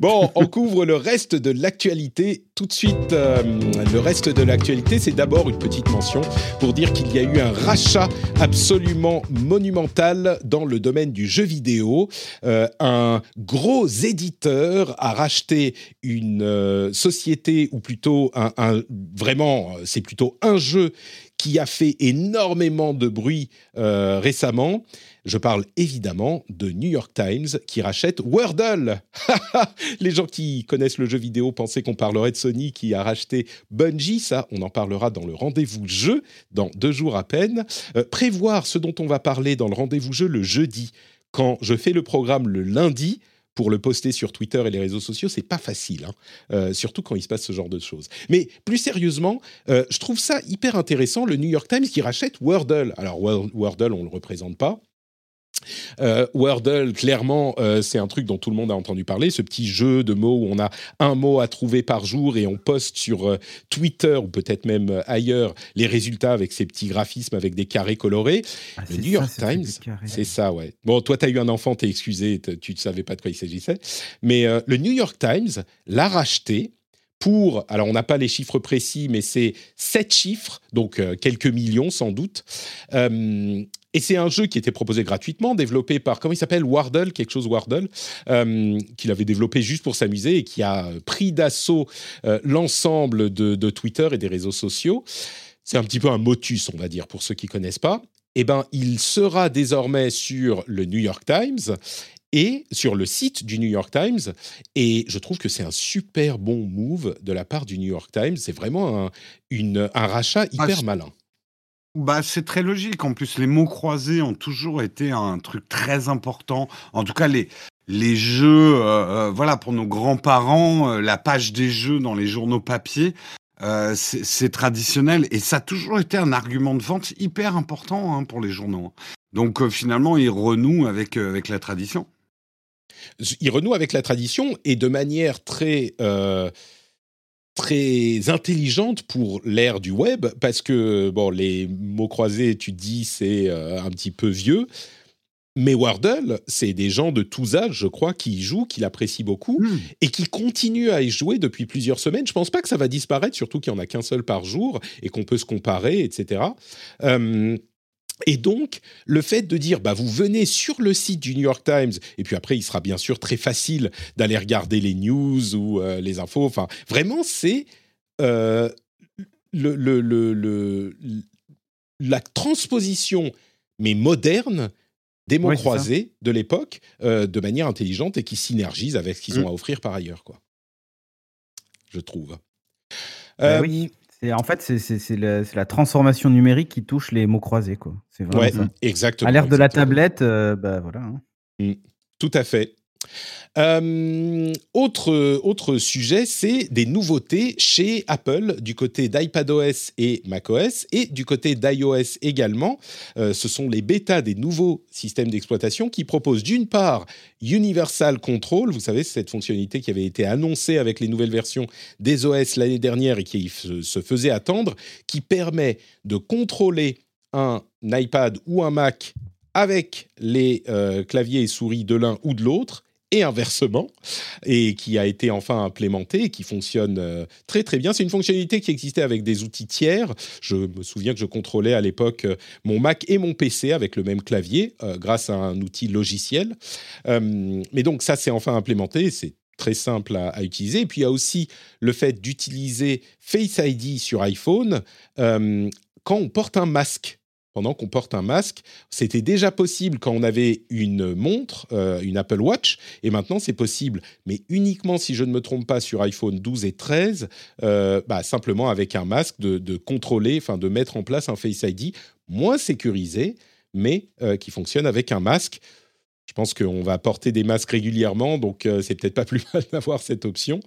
Bon, on couvre le reste de l'actualité tout de suite. Euh, le reste de l'actualité, c'est d'abord une petite mention pour dire qu'il y a eu un rachat absolument monumental dans le domaine du jeu vidéo. Euh, un gros éditeur a racheté une euh, société, ou plutôt un, un vraiment, c'est plutôt un jeu qui a fait énormément de bruit récemment. Je parle évidemment de New York Times qui rachète Wordle. Les gens qui connaissent le jeu vidéo pensaient qu'on parlerait de Sony qui a racheté Bungie. Ça, on en parlera dans le rendez-vous jeu dans deux jours à peine. Euh, prévoir ce dont on va parler dans le rendez-vous jeu le jeudi. Quand je fais le programme le lundi, pour le poster sur Twitter et les réseaux sociaux, c'est pas facile, hein. euh, surtout quand il se passe ce genre de choses. Mais plus sérieusement, euh, je trouve ça hyper intéressant, le New York Times qui rachète Wordle. Alors Wordle, on le représente pas, euh, Wordle, clairement, euh, c'est un truc dont tout le monde a entendu parler, ce petit jeu de mots où on a un mot à trouver par jour et on poste sur euh, Twitter ou peut-être même ailleurs les résultats avec ces petits graphismes avec des carrés colorés. Ah, le New York Times, c'est ça, ouais. Bon, toi, tu as eu un enfant, t'es excusé, tu ne savais pas de quoi il s'agissait. Mais le New York Times l'a racheté pour, alors on n'a pas les chiffres précis, mais c'est sept chiffres, donc quelques millions sans doute, et c'est un jeu qui était proposé gratuitement, développé par, comment il s'appelle Wardle, quelque chose Wardle, euh, qu'il avait développé juste pour s'amuser et qui a pris d'assaut euh, l'ensemble de, Twitter et des réseaux sociaux. C'est un petit peu un motus, on va dire, pour ceux qui connaissent pas. Eh ben, il sera désormais sur le New York Times et sur le site du New York Times. Et je trouve que c'est un super bon move de la part du New York Times. C'est vraiment un, une, un rachat ah, hyper malin. Bah, c'est très logique. En plus, les mots croisés ont toujours été un truc très important. En tout cas, les, les jeux, euh, euh, voilà, pour nos grands-parents, euh, la page des jeux dans les journaux papier, c'est traditionnel et ça a toujours été un argument de vente hyper important hein, pour les journaux. Donc finalement, ils renouent avec, avec la tradition. Ils renouent avec la tradition et de manière très très intelligente pour l'ère du web parce que bon les mots croisés tu dis c'est euh, un petit peu vieux mais Wordle, c'est des gens de tous âges, je crois, qui y jouent, qui l'apprécient beaucoup hmm. et qui continuent à y jouer depuis plusieurs semaines. Je pense pas que ça va disparaître, surtout qu'il y en a qu'un seul par jour et qu'on peut se comparer, etc. Et donc, le fait de dire, bah, vous venez sur le site du New York Times, et puis après, il sera bien sûr très facile d'aller regarder les news ou euh, les infos. Enfin, vraiment, c'est euh, le, le, le, la transposition, mais moderne, des mots croisés de l'époque, euh, de manière intelligente et qui synergise avec ce qu'ils ont mmh. à offrir par ailleurs, quoi. Je trouve. Bah oui en fait, c'est la, transformation numérique qui touche les mots croisés. Quoi. C'est vraiment exactement. À l'ère de la tablette, euh, bah voilà. Hein. Mmh. tout à fait. Euh, autre, autre sujet, c'est des nouveautés chez Apple du côté d'iPadOS et macOS et du côté d'iOS également. Euh, ce sont les bêtas des nouveaux systèmes d'exploitation qui proposent d'une part Universal Control, vous savez, cette fonctionnalité qui avait été annoncée avec les nouvelles versions des OS l'année dernière et qui se faisait attendre, qui permet de contrôler un iPad ou un Mac avec les euh, claviers et souris de l'un ou de l'autre et inversement, et qui a été enfin implémenté et qui fonctionne euh, très très bien. C'est une fonctionnalité qui existait avec des outils tiers. Je me souviens que je contrôlais à l'époque euh, mon Mac et mon PC avec le même clavier euh, grâce à un outil logiciel. mais donc ça, c'est enfin implémenté. C'est très simple à, utiliser. Et puis il y a aussi le fait d'utiliser Face ID sur iPhone quand on porte un masque pendant qu'on porte un masque. C'était déjà possible quand on avait une montre, euh, une Apple Watch, et maintenant c'est possible, mais uniquement si je ne me trompe pas sur iPhone 12 et 13, euh, bah, simplement avec un masque de, contrôler, enfin de mettre en place un Face ID moins sécurisé, mais euh, qui fonctionne avec un masque. Je pense qu'on va porter des masques régulièrement, donc c'est peut-être pas plus mal d'avoir cette option.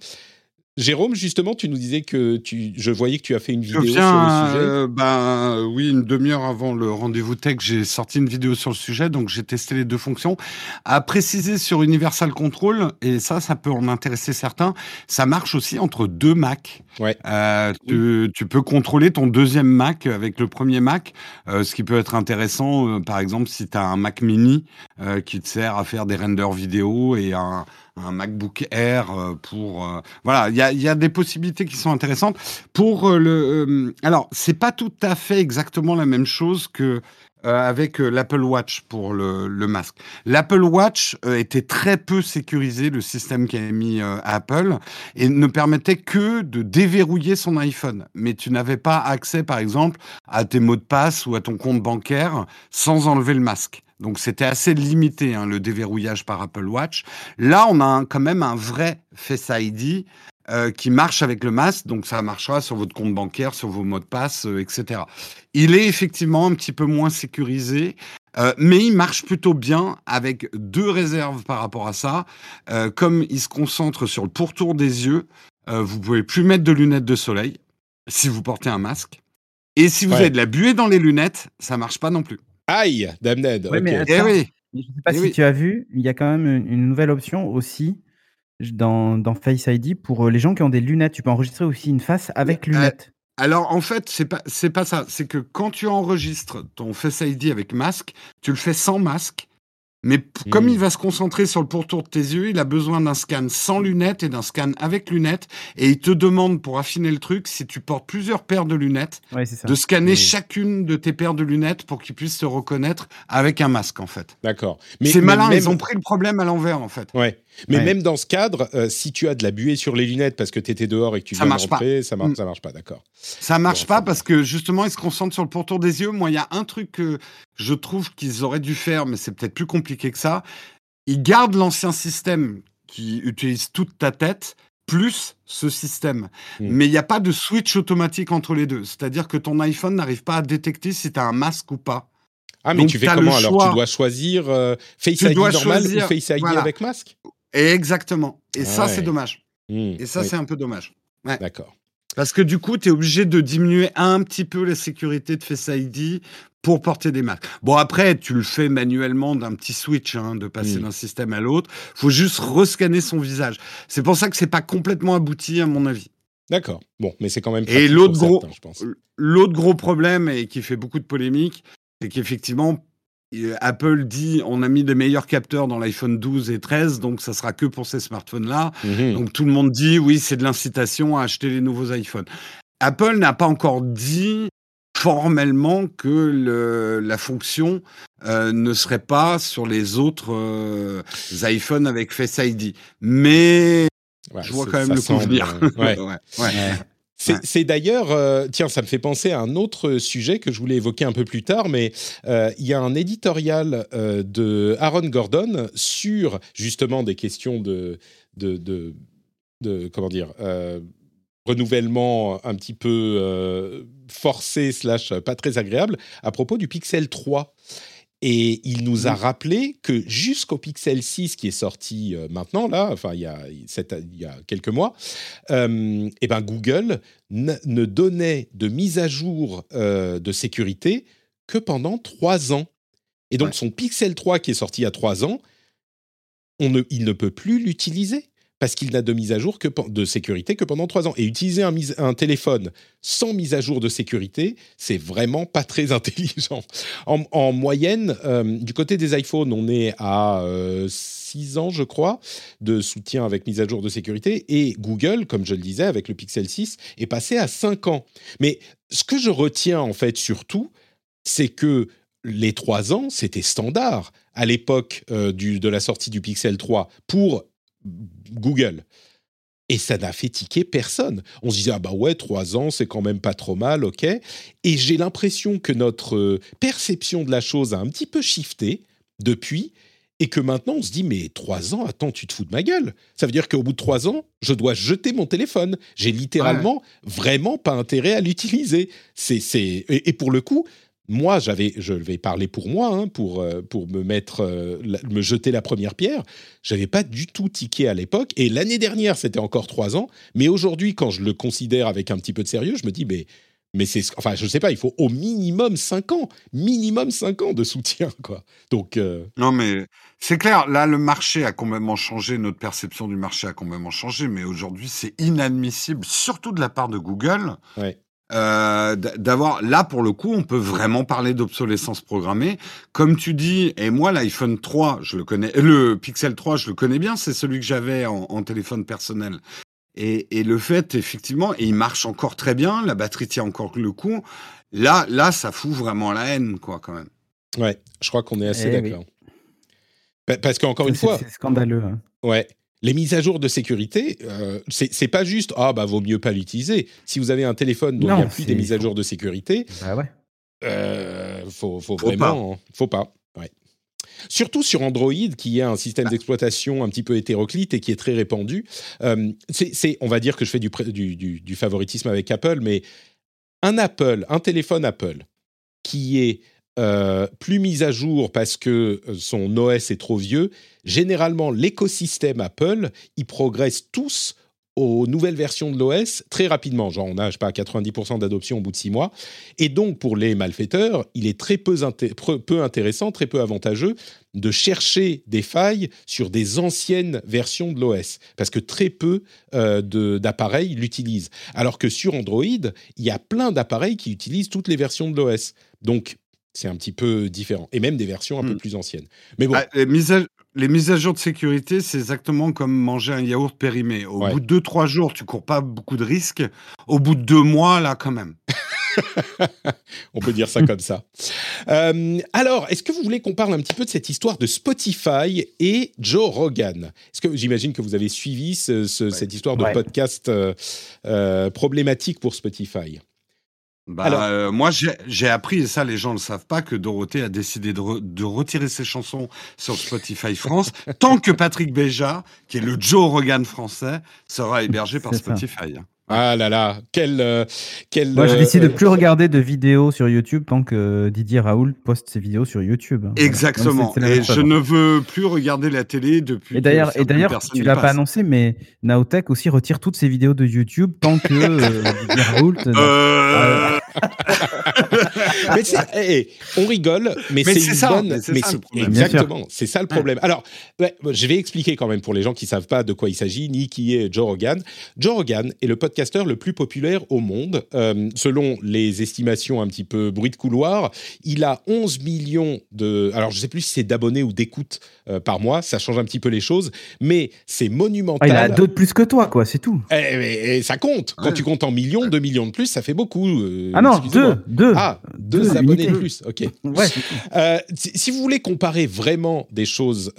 Jérôme, justement, tu nous disais que tu, je voyais que tu as fait une vidéo sur le sujet. Euh, ben oui, une demi-heure avant le rendez-vous tech, j'ai sorti une vidéo sur le sujet, donc j'ai testé les deux fonctions. À préciser sur Universal Control, et ça, ça peut en intéresser certains, ça marche aussi entre deux Mac. Ouais. Euh, tu, tu, peux contrôler ton deuxième Mac avec le premier Mac, euh, ce qui peut être intéressant, euh, par exemple, si tu as un Mac mini qui te sert à faire des renders vidéo et un un MacBook Air euh, pour euh, voilà il y a, des possibilités qui sont intéressantes pour euh, le alors c'est pas tout à fait exactement la même chose que avec l'Apple Watch pour le, le masque. L'Apple Watch était très peu sécurisé, le système qu'a mis Apple, et ne permettait que de déverrouiller son iPhone. Mais tu n'avais pas accès, par exemple, à tes mots de passe ou à ton compte bancaire sans enlever le masque. Donc c'était assez limité hein, le déverrouillage par Apple Watch. Là, on a quand même un vrai Face ID euh, qui marche avec le masque, donc ça marchera sur votre compte bancaire, sur vos mots de passe, euh, etc. Il est effectivement un petit peu moins sécurisé, euh, mais il marche plutôt bien avec deux réserves par rapport à ça. comme il se concentre sur le pourtour des yeux, vous pouvez plus mettre de lunettes de soleil si vous portez un masque. Et si vous avez de la buée dans les lunettes, ça marche pas non plus. Aïe, damned. Mais eh oui. Je ne sais pas eh si tu as vu, il y a quand même une, nouvelle option aussi dans, dans, Face ID pour euh, les gens qui ont des lunettes. Tu peux enregistrer aussi une face avec euh, lunettes. alors en fait, c'est pas c'est pas ça. C'est que quand tu enregistres ton Face ID avec masque, tu le fais sans masque mais comme il hmm. va se concentrer sur le pourtour de tes yeux, il a besoin d'un scan sans lunettes et d'un scan avec lunettes. Et il te demande, pour affiner le truc, si tu portes plusieurs paires de lunettes, de scanner chacune de tes paires de lunettes pour qu'il puisse te reconnaître avec un masque, en fait. D'accord. C'est malin, ils ont pris le problème à l'envers, en fait. Ouais. Mais même dans ce cadre, euh, si tu as de la buée sur les lunettes parce que tu étais dehors et que tu viens rentrer, ça marche, mm. ça marche pas, d'accord. Ça marche pas parce que justement, ils se concentrent sur le pourtour des yeux. Moi, il y a un truc que je trouve qu'ils auraient dû faire, mais c'est peut-être plus compliqué que ça. Ils gardent l'ancien système qui utilise toute ta tête, plus ce système. Mm. Mais il n'y a pas de switch automatique entre les deux. C'est-à-dire que ton iPhone n'arrive pas à détecter si tu as un masque ou pas. Ah, mais tu fais comment alors? Tu dois choisir euh, Face ID normal ou Face ID avec masque? Exactement. Et ça, c'est dommage. Mmh, et ça, c'est un peu dommage. D'accord. Parce que du coup, tu es obligé de diminuer un petit peu la sécurité de Face ID pour porter des masques. Bon, après, tu le fais manuellement d'un petit switch, hein, de passer mmh. d'un système à l'autre. faut juste rescanner son visage. C'est pour ça que c'est pas complètement abouti, à mon avis. D'accord. Bon, mais c'est quand même. Et l'autre gros, l'autre gros problème et qui fait beaucoup de polémiques, c'est qu'effectivement, Apple dit on a mis des meilleurs capteurs dans l'iPhone 12 et 13, donc ça sera que pour ces smartphones-là. Mhm. Donc tout le monde dit oui, c'est de l'incitation à acheter les nouveaux iPhones. Apple n'a pas encore dit formellement que le, la fonction euh, ne serait pas sur les autres euh, iPhones avec Face ID. Mais je vois quand même le convenir. ouais. ouais. C'est d'ailleurs, euh, tiens, ça me fait penser à un autre sujet que je voulais évoquer un peu plus tard, mais euh, il y a un éditorial euh, de Aaron Gordon sur justement des questions de, de, de, de comment dire, renouvellement un petit peu forcé slash pas très agréable à propos du Pixel 3. Et il nous a rappelé que jusqu'au Pixel 6 qui est sorti euh, maintenant, là, enfin il y a, il y a quelques mois, euh, eh ben Google ne donnait de mise à jour euh, de sécurité que pendant trois ans. Et donc son Pixel 3 qui est sorti il y a trois ans, on ne, il ne peut plus l'utiliser parce qu'il n'a de mise à jour que de sécurité que pendant trois ans. Et utiliser un, téléphone sans mise à jour de sécurité, c'est vraiment pas très intelligent. En, moyenne, euh, du côté des iPhones, on est à euh, six ans, je crois, de soutien avec mise à jour de sécurité. Et Google, comme je le disais, avec le Pixel 6, est passé à cinq ans. Mais ce que je retiens en fait surtout, c'est que les trois ans, c'était standard à l'époque euh, de la sortie du Pixel 3 pour Google. Et ça n'a fait tiquer personne. On se disait, ah bah ouais, trois ans, c'est quand même pas trop mal, ok. Et j'ai l'impression que notre euh, perception de la chose a un petit peu shifté depuis, et que maintenant on se dit, mais trois ans, attends, tu te fous de ma gueule. Ça veut dire qu'au bout de trois ans, je dois jeter mon téléphone. J'ai littéralement vraiment pas intérêt à l'utiliser. C'est, et, pour le coup, moi, j'avais, je vais parler pour moi, hein, pour, euh, pour me mettre, euh, me jeter la première pierre. J'avais pas du tout tiqué à l'époque. Et l'année dernière, c'était encore trois ans. Mais aujourd'hui, quand je le considère avec un petit peu de sérieux, je me dis, mais, mais c'est, enfin, je sais pas, il faut au minimum cinq ans, minimum cinq ans de soutien, quoi. Donc. Euh, non, mais c'est clair. Là, le marché a complètement changé. Notre perception du marché a complètement changé. Mais aujourd'hui, c'est inadmissible, surtout de la part de Google. Ouais euh, d'avoir là pour le coup on peut vraiment parler d'obsolescence programmée. Comme tu dis et moi l'iPhone 3 je le connais le Pixel 3 je le connais bien c'est celui que j'avais en, téléphone personnel. Et, et, le fait effectivement et il marche encore très bien la batterie tient encore le coup là là ça fout vraiment la haine quoi quand même. Ouais je crois qu'on est assez eh d'accord. Parce qu'encore une fois c'est scandaleux hein. ouais les mises à jour de sécurité, euh, c'est pas juste ah bah vaut mieux pas l'utiliser. Si vous avez un téléphone dont il n'y a plus des mises à jour de sécurité, bah ouais. euh, faut, vraiment, faut pas. Surtout sur Android, qui est un système d'exploitation un petit peu hétéroclite et qui est très répandu. Euh, c'est, on va dire que je fais du, du, du, favoritisme avec Apple, mais un Apple, un téléphone Apple qui est euh, plus mis à jour parce que euh, son OS est trop vieux, généralement l'écosystème Apple, ils progressent tous aux nouvelles versions de l'OS très rapidement. Genre, on a, pas, 90% d'adoption au bout de six mois. Et donc, pour les malfaiteurs, il est très peu, peu, intéressant, très peu avantageux de chercher des failles sur des anciennes versions de l'OS. Parce que très peu euh, d'appareils l'utilisent. Alors que sur Android, il y a plein d'appareils qui utilisent toutes les versions de l'OS. Donc, c'est un petit peu différent. Et même des versions un peu hmm. plus anciennes. Mais bon. Ah, les, mises à, jour de sécurité, c'est exactement comme manger un yaourt périmé. Au bout de 2-3 jours, tu cours pas beaucoup de risques. Au bout de 2 mois, là, quand même. On peut dire ça comme ça. Euh, alors, est-ce que vous voulez qu'on parle un petit peu de cette histoire de Spotify et Joe Rogan? Est-ce que j'imagine que vous avez suivi cette histoire de podcast euh, euh, problématique pour Spotify? Bah, euh, moi, j'ai appris, et ça les gens ne le savent pas, que Dorothée a décidé de, de retirer ses chansons sur Spotify France, tant que Patrick Béja, qui est le Joe Rogan français, sera hébergé par Spotify. Ah là là, quel, euh, quel Moi, j'ai décidé de euh, plus regarder de vidéos sur YouTube tant que Didier Raoul poste ses vidéos sur YouTube. Exactement. et je ne veux plus regarder la télé depuis. Et d'ailleurs, et d'ailleurs, tu l'as pas annoncé, mais Naotech aussi retire toutes ses vidéos de YouTube tant que euh, Didier Raoult. mais eh, eh, on rigole, mais, c'est une ça, bonne. Mais exactement, c'est ça le problème. Alors, je vais expliquer quand même pour les gens qui savent pas de quoi il s'agit ni qui est Joe Rogan. Joe Rogan est le podcasteur le plus populaire au monde, euh, selon les estimations un petit peu bruit de couloir. Il a 11 millions de. Alors, je sais plus si c'est d'abonnés ou d'écoutes euh, par mois. Ça change un petit peu les choses, mais c'est monumental. Ah, il a deux de plus que toi, quoi. C'est tout. Et, eh, et, ça compte. Quand tu comptes en millions, deux millions de plus, ça fait beaucoup. Euh, ah non, deux, deux. Ah, deux, abonnés de plus. Ok. si vous voulez comparer vraiment des choses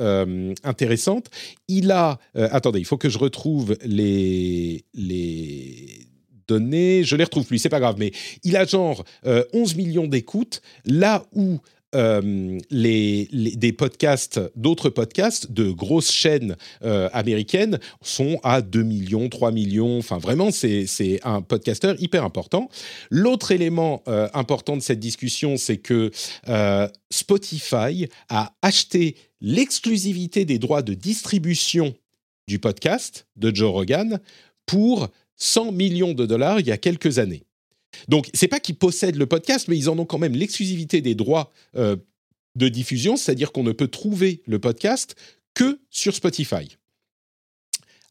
intéressantes, il a. attendez, il faut que je retrouve les les données, je les retrouve plus, c'est pas grave, mais il a genre 11 euh, millions d'écoutes, là où euh, les, des podcasts, d'autres podcasts de grosses chaînes euh, américaines sont à 2 millions, 3 millions. Enfin, vraiment, c'est un podcasteur hyper important. L'autre élément important de cette discussion, c'est que Spotify a acheté l'exclusivité des droits de distribution du podcast de Joe Rogan pour 100 millions de dollars il y a quelques années. Donc, c'est pas qu'ils possèdent le podcast, mais ils en ont quand même l'exclusivité des droits euh, de diffusion, c'est-à-dire qu'on ne peut trouver le podcast que sur Spotify.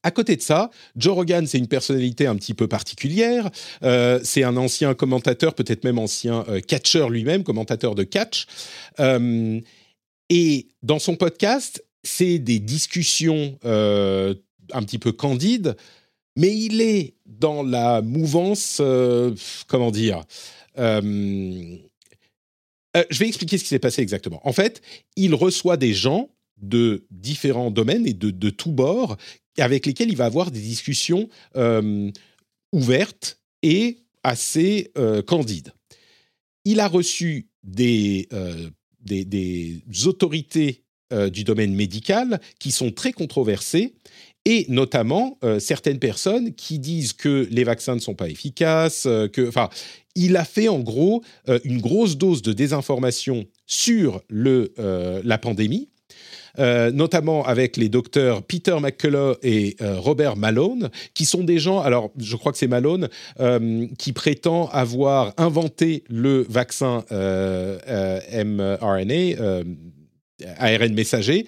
À côté de ça, Joe Rogan, c'est une personnalité un petit peu particulière. Euh, c'est un ancien commentateur, peut-être même ancien euh, catcheur lui-même, commentateur de catch. et dans son podcast, c'est des discussions un petit peu candides mais il est dans la mouvance, euh, comment dire euh, euh, Je vais expliquer ce qui s'est passé exactement. En fait, il reçoit des gens de différents domaines et de, de tous bords avec lesquels il va avoir des discussions ouvertes et assez candides. Il a reçu des, autorités du domaine médical qui sont très controversés et notamment certaines personnes qui disent que les vaccins ne sont pas efficaces, que, enfin, il a fait en gros une grosse dose de désinformation sur le, la pandémie euh, notamment avec les docteurs Peter McCullough et euh, Robert Malone, qui sont des gens, alors je crois que c'est Malone, euh, qui prétend avoir inventé le vaccin mRNA, ARN messager,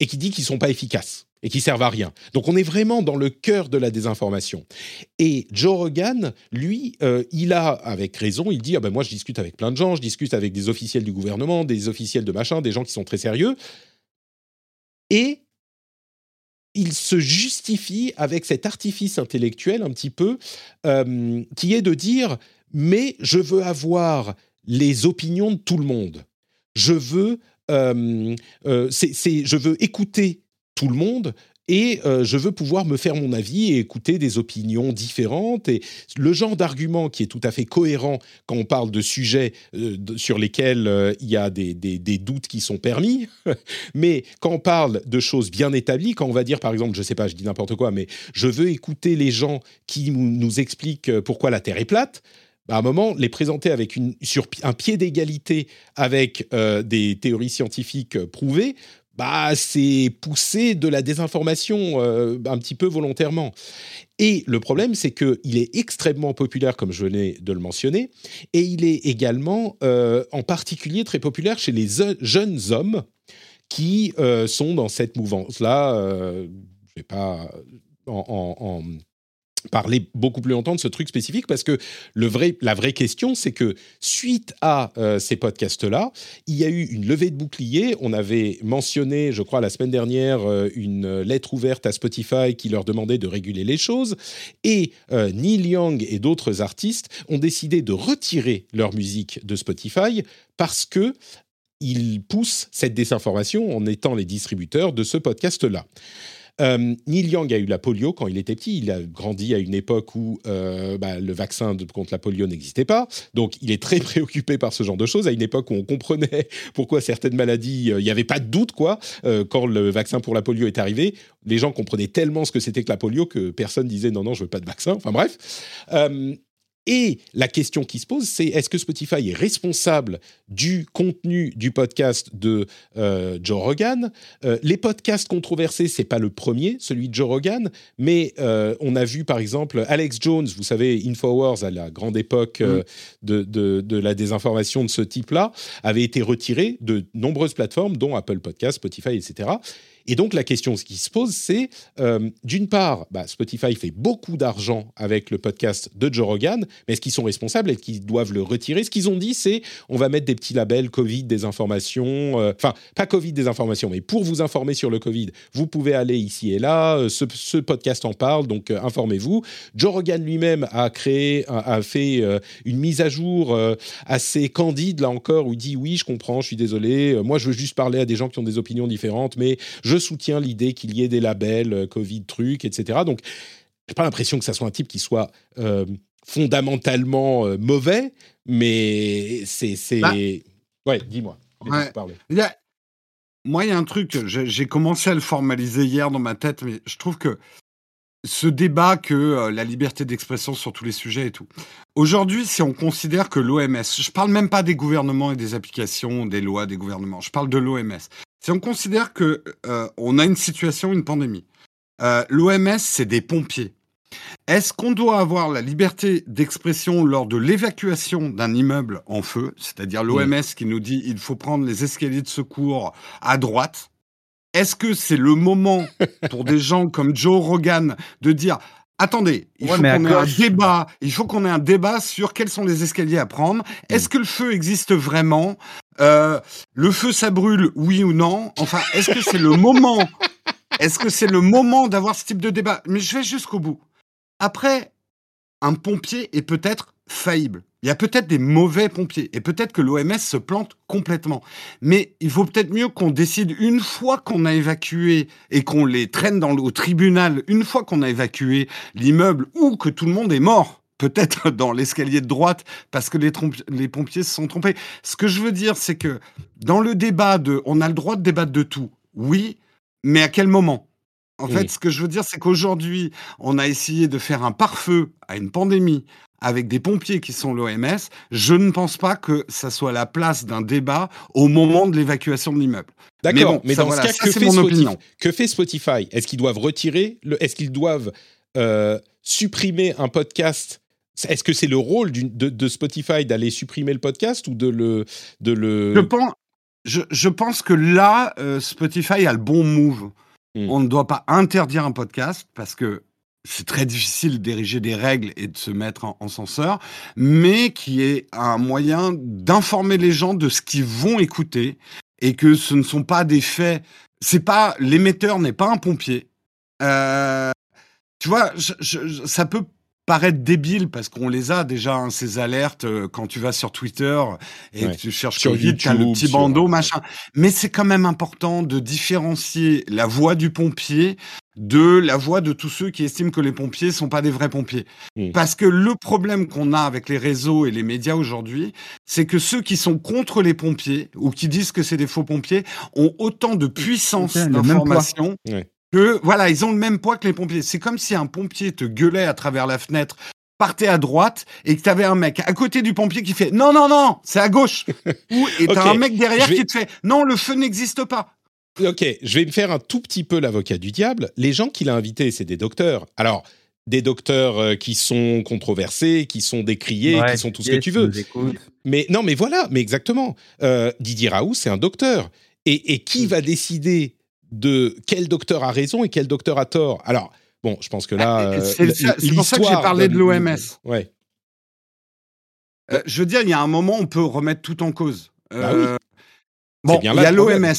et qui dit qu'ils ne sont pas efficaces et qui servent à rien. Donc on est vraiment dans le cœur de la désinformation. Et Joe Rogan, lui, il a, avec raison, il dit ah ben moi je discute avec plein de gens, je discute avec des officiels du gouvernement, des officiels de machin, des gens qui sont très sérieux et il se justifie avec cet artifice intellectuel un petit peu, euh, qui est de dire, mais je veux avoir les opinions de tout le monde. Je veux, euh, euh, je veux écouter tout le monde et euh, je veux pouvoir me faire mon avis et écouter des opinions différentes. Et le genre d'argument qui est tout à fait cohérent quand on parle de sujets sur lesquels il y a des, doutes qui sont permis, mais quand on parle de choses bien établies, quand on va dire par exemple, je ne sais pas, je dis n'importe quoi, mais je veux écouter les gens qui nous expliquent pourquoi la Terre est plate, à un moment, les présenter avec sur un pied d'égalité avec des théories scientifiques prouvées, bah, c'est pousser de la désinformation euh, un petit peu volontairement. Et le problème, c'est qu'il est extrêmement populaire, comme je venais de le mentionner, et il est également, euh, en particulier, très populaire chez les jeunes hommes qui euh, sont dans cette mouvance-là. je ne vais pas parler beaucoup plus longtemps de ce truc spécifique parce que le vrai, la vraie question, c'est que suite à euh, ces podcasts-là, il y a eu une levée de bouclier. On avait mentionné, je crois, la semaine dernière, euh, une lettre ouverte à Spotify qui leur demandait de réguler les choses. Et euh, Neil Young et d'autres artistes ont décidé de retirer leur musique de Spotify parce que ils poussent cette désinformation en étant les distributeurs de ce podcast-là. Euh, Neil Young a eu la polio quand il était petit. Il a grandi à une époque où euh, bah, le vaccin contre la polio n'existait pas. Donc, il est très préoccupé par ce genre de choses. À une époque où on comprenait pourquoi certaines maladies, euh, il n'y avait pas de doute, quoi. quand le vaccin pour la polio est arrivé, les gens comprenaient tellement ce que c'était que la polio que personne disait non, non, je veux pas de vaccin. Enfin bref. Et la question qui se pose, c'est est-ce que Spotify est responsable du contenu du podcast de euh, Joe Rogan? Euh, Les podcasts controversés, c'est pas le premier, celui de Joe Rogan, mais euh, on a vu par exemple Alex Jones, vous savez, Infowars à la grande époque mm. de, de, la désinformation de ce type-là, avait été retiré de nombreuses plateformes, dont Apple Podcasts, Spotify, etc. Et donc la question qui se pose, c'est euh, d'une part, bah, Spotify fait beaucoup d'argent avec le podcast de Joe Rogan, mais est-ce qu'ils sont responsables? Est-ce qu'ils doivent le retirer? Ce qu'ils ont dit, c'est on va mettre des petits labels Covid des informations, euh, enfin pas Covid des informations, mais pour vous informer sur le Covid, vous pouvez aller ici et là. Euh, ce, podcast en parle, donc informez-vous. Joe Rogan lui-même a créé, a, fait une mise à jour assez candide là encore où il dit oui, je comprends, je suis désolé, moi je veux juste parler à des gens qui ont des opinions différentes, mais je je soutiens l'idée qu'il y ait des labels euh, Covid trucs, etc. Donc, j'ai pas l'impression que ça soit un type qui soit euh, fondamentalement euh, mauvais, mais c'est. Bah. ouais, dis-moi. Moi, il y a un truc, j'ai commencé à le formaliser hier dans ma tête, mais je trouve que ce débat que la liberté d'expression sur tous les sujets et tout. Aujourd'hui, si on considère que l'OMS, je parle même pas des gouvernements et des applications, des lois des gouvernements, je parle de l'OMS. Si on considère que euh, on a une situation, une pandémie, euh, l'OMS c'est des pompiers. Est-ce qu'on doit avoir la liberté d'expression lors de l'évacuation d'un immeuble en feu, c'est-à-dire l'OMS qui nous dit il faut prendre les escaliers de secours à droite? Est-ce que c'est le moment pour des gens comme Joe Rogan de dire Attendez, il faut qu'on ait un débat. Il faut qu'on ait un débat sur quels sont les escaliers à prendre? Est-ce que le feu existe vraiment? Euh, Le feu, ça brûle, oui ou non Enfin, est-ce que c'est le moment Est-ce que c'est le moment d'avoir ce type de débat? Mais je vais jusqu'au bout. Après, un pompier est peut-être faillible. Il y a peut-être des mauvais pompiers et peut-être que l'OMS se plante complètement. Mais il vaut peut-être mieux qu'on décide une fois qu'on a évacué et qu'on les traîne dans, au tribunal, une fois qu'on a évacué l'immeuble ou que tout le monde est mort peut-être dans l'escalier de droite parce que les, pompiers se sont trompés. Ce que je veux dire, c'est que dans le débat de, on a le droit de débattre de tout. Oui, mais à quel moment? En fait, ce que je veux dire, c'est qu'aujourd'hui, on a essayé de faire un pare-feu à une pandémie avec des pompiers qui sont l'OMS. Je ne pense pas que ça soit la place d'un débat au moment de l'évacuation de l'immeuble. D'accord, mais, dans ce cas, que, fait Spotify, que fait Spotify? Est-ce qu'ils doivent retirer le, Est-ce qu'ils doivent euh, supprimer un podcast est-ce que c'est le rôle de, Spotify d'aller supprimer le podcast ou de le, de le... Je pense, je, pense que là, euh, Spotify a le bon move. Hmm. On ne doit pas interdire un podcast parce que c'est très difficile d'ériger des règles et de se mettre en, censeur, mais qui est un moyen d'informer les gens de ce qu'ils vont écouter et que ce ne sont pas des faits. C'est pas l'émetteur n'est pas un pompier. Euh, tu vois, ça peut paraître débile parce qu'on les a déjà hein, ces alertes euh, quand tu vas sur Twitter et que tu cherches sur YouTube, as le petit bandeau machin. Mais c'est quand même important de différencier la voix du pompier de la voix de tous ceux qui estiment que les pompiers sont pas des vrais pompiers. Mmh. Parce que le problème qu'on a avec les réseaux et les médias aujourd'hui, c'est que ceux qui sont contre les pompiers ou qui disent que c'est des faux pompiers ont autant de puissance d'information que voilà, ils ont le même poids que les pompiers. C'est comme si un pompier te gueulait à travers la fenêtre, partait à droite et que tu avais un mec à côté du pompier qui fait non non non, c'est à gauche. Ou et t'as un mec derrière qui te fait non, le feu n'existe pas. Ok, je vais me faire un tout petit peu l'avocat du diable. Les gens qu'il a invités, c'est des docteurs. Alors, des docteurs euh, qui sont controversés, qui sont décriés, qui sont tout ce que tu veux. Mais non, mais voilà, mais exactement. Euh, Didier Raoult, c'est un docteur. Et, et qui mm. va décider de quel docteur a raison et quel docteur a tort. Alors, bon, je pense que là. Ah, c'est euh, pour ça que j'ai parlé de l'OMS. Ouais. Euh, je veux dire, il y a un moment, on peut remettre tout en cause. Bah euh, bon, il y a l'OMS.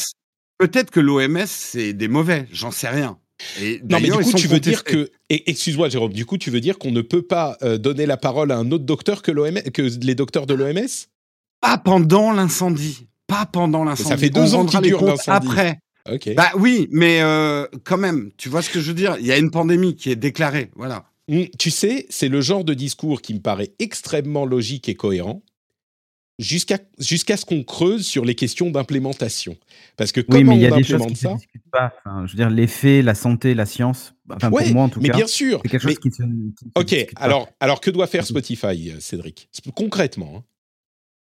Peut-être que l'OMS, c'est des mauvais, j'en sais rien. Et non, mais du coup, tu veux dire que. Excuse-moi, Jérôme, du coup, tu veux dire qu'on ne peut pas donner la parole à un autre docteur que, que les docteurs de l'OMS Pas pendant l'incendie. Pas pendant l'incendie. Ça fait deux ans qu'il dure l'incendie. Après. Bah oui, mais euh, quand même, tu vois ce que je veux dire? Il y a une pandémie qui est déclarée, voilà. Mmh, tu sais, c'est le genre de discours qui me paraît extrêmement logique et cohérent jusqu'à jusqu'à ce qu'on creuse sur les questions d'implémentation. Parce que comment oui, mais il y a des choses qui ça? se pas. je veux dire, les faits, la santé, la science. Enfin, pour moi, en tout mais cas. bien sûr. C'est quelque chose qui se. ok, alors, alors que doit faire Spotify, euh, Cédric? Concrètement. Hein.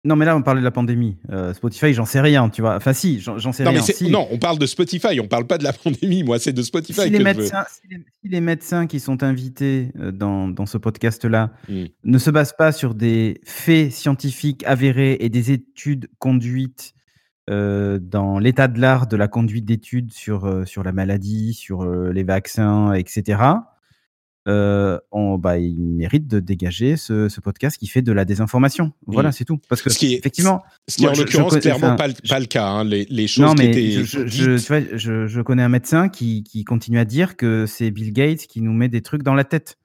Non, mais là, on parlait de la pandémie. Euh, Spotify, j'en sais rien, tu vois. Enfin, si, j'en sais rien. Non, on parle de Spotify, on parle pas de la pandémie. Moi, c'est de Spotify si que les médecins, Si, les, médecins qui sont invités euh, dans, dans ce podcast-là hmm. ne se basent pas sur des faits scientifiques avérés et des études conduites euh, dans l'état de l'art de la conduite d'études sur, sur la maladie, sur les vaccins, etc., euh, on, bah, il mérite de dégager ce, podcast qui fait de la désinformation. Voilà, mmh. c'est tout. Parce que ce qui est, effectivement, ce qui est en l'occurrence clairement pas, le cas. Hein, les, les, choses non, mais qui étaient je, je, tu vois, je, connais un médecin qui, qui, continue à dire que c'est Bill Gates qui nous met des trucs dans la tête.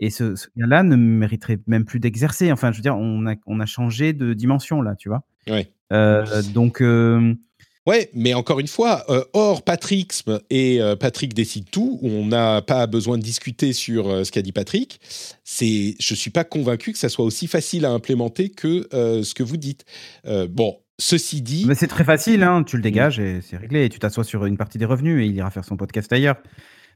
Et ce, ce gars-là ne mériterait même plus d'exercer. Enfin, je veux dire, on a, on a changé de dimension là, tu vois. Ouais. Euh, donc, euh, Ouais, mais encore une fois, euh, hors Patricksme et euh, Patrick décide tout, on n'a pas besoin de discuter sur euh, ce qu'a dit Patrick, c'est, je suis pas convaincu que ça soit aussi facile à implémenter que ce que vous dites. bon, ceci dit, mais c'est très facile, hein, tu le dégages et c'est réglé. Et tu t'assois sur une partie des revenus et il ira faire son podcast ailleurs.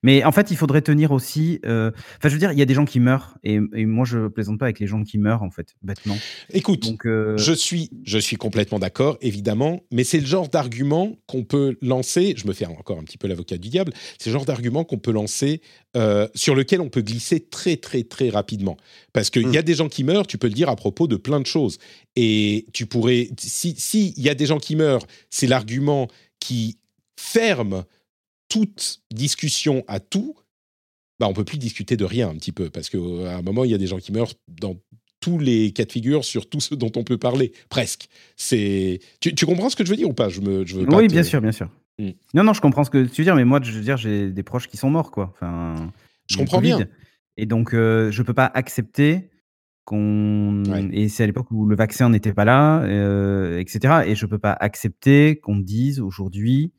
Mais en fait, il faudrait tenir aussi. Euh, enfin, je veux dire, il y a des gens qui meurent et, moi, je plaisante pas avec les gens qui meurent en fait, bêtement. Écoute, Donc, euh, je suis, je suis complètement d'accord, évidemment, mais c'est le genre d'argument qu'on peut lancer. Je me fais encore un petit peu l'avocat du diable. C'est le genre d'argument qu'on peut lancer euh, sur lequel on peut glisser très très très rapidement. Parce qu'il y a hmm. des gens qui meurent, tu peux le dire à propos de plein de choses. Et tu pourrais, si s'il y a des gens qui meurent, c'est l'argument qui ferme toute discussion à tout, bah, on peut plus discuter de rien un petit peu, parce qu'à un moment, il y a des gens qui meurent dans tous les cas de figure sur tout ce dont on peut parler, presque. C'est, tu, comprends ce que je veux dire ou pas? Je me, je veux Oui, bien sûr, bien sûr. Hmm. Non, non, je comprends ce que tu veux dire, mais moi, je veux dire, j'ai des proches qui sont morts, quoi. Enfin, je comprends bien. Et donc, euh, je peux pas accepter qu'on. Et c'est à l'époque où le vaccin n'était pas là, euh, etc. Et je peux pas accepter qu'on dise aujourd'hui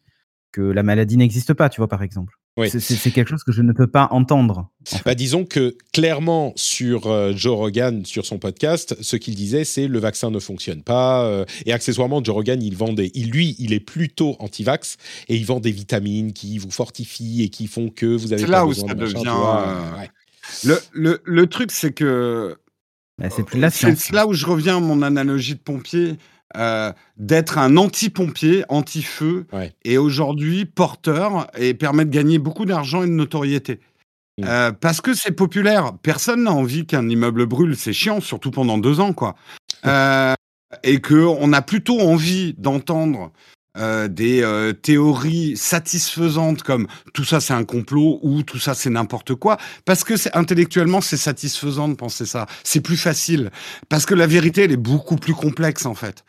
que la maladie n'existe pas, tu vois, par exemple. C'est quelque chose que je ne peux pas entendre. Bah, disons que clairement sur euh, Joe Rogan, sur son podcast, ce qu'il disait, c'est le vaccin ne fonctionne pas. Euh, et accessoirement, Joe Rogan, il vend il, lui, il est plutôt anti-vax et il vend des vitamines qui vous fortifient et qui font que vous avez. C'est là où ça devient. Euh, le, le, le, truc, c'est que. Bah, c'est plus la science. C'est là où je reviens à mon analogie de pompier. Euh, d'être un anti-pompier, anti-feu, et aujourd'hui porteur et permet de gagner beaucoup d'argent et de notoriété. Mmh. Euh, parce que c'est populaire. Personne n'a envie qu'un immeuble brûle. C'est chiant, surtout pendant deux ans, quoi. Euh, et que on a plutôt envie d'entendre des théories satisfaisantes comme tout ça c'est un complot ou tout ça c'est n'importe quoi parce que c'est intellectuellement c'est satisfaisant de penser ça c'est plus facile parce que la vérité elle est beaucoup plus complexe en fait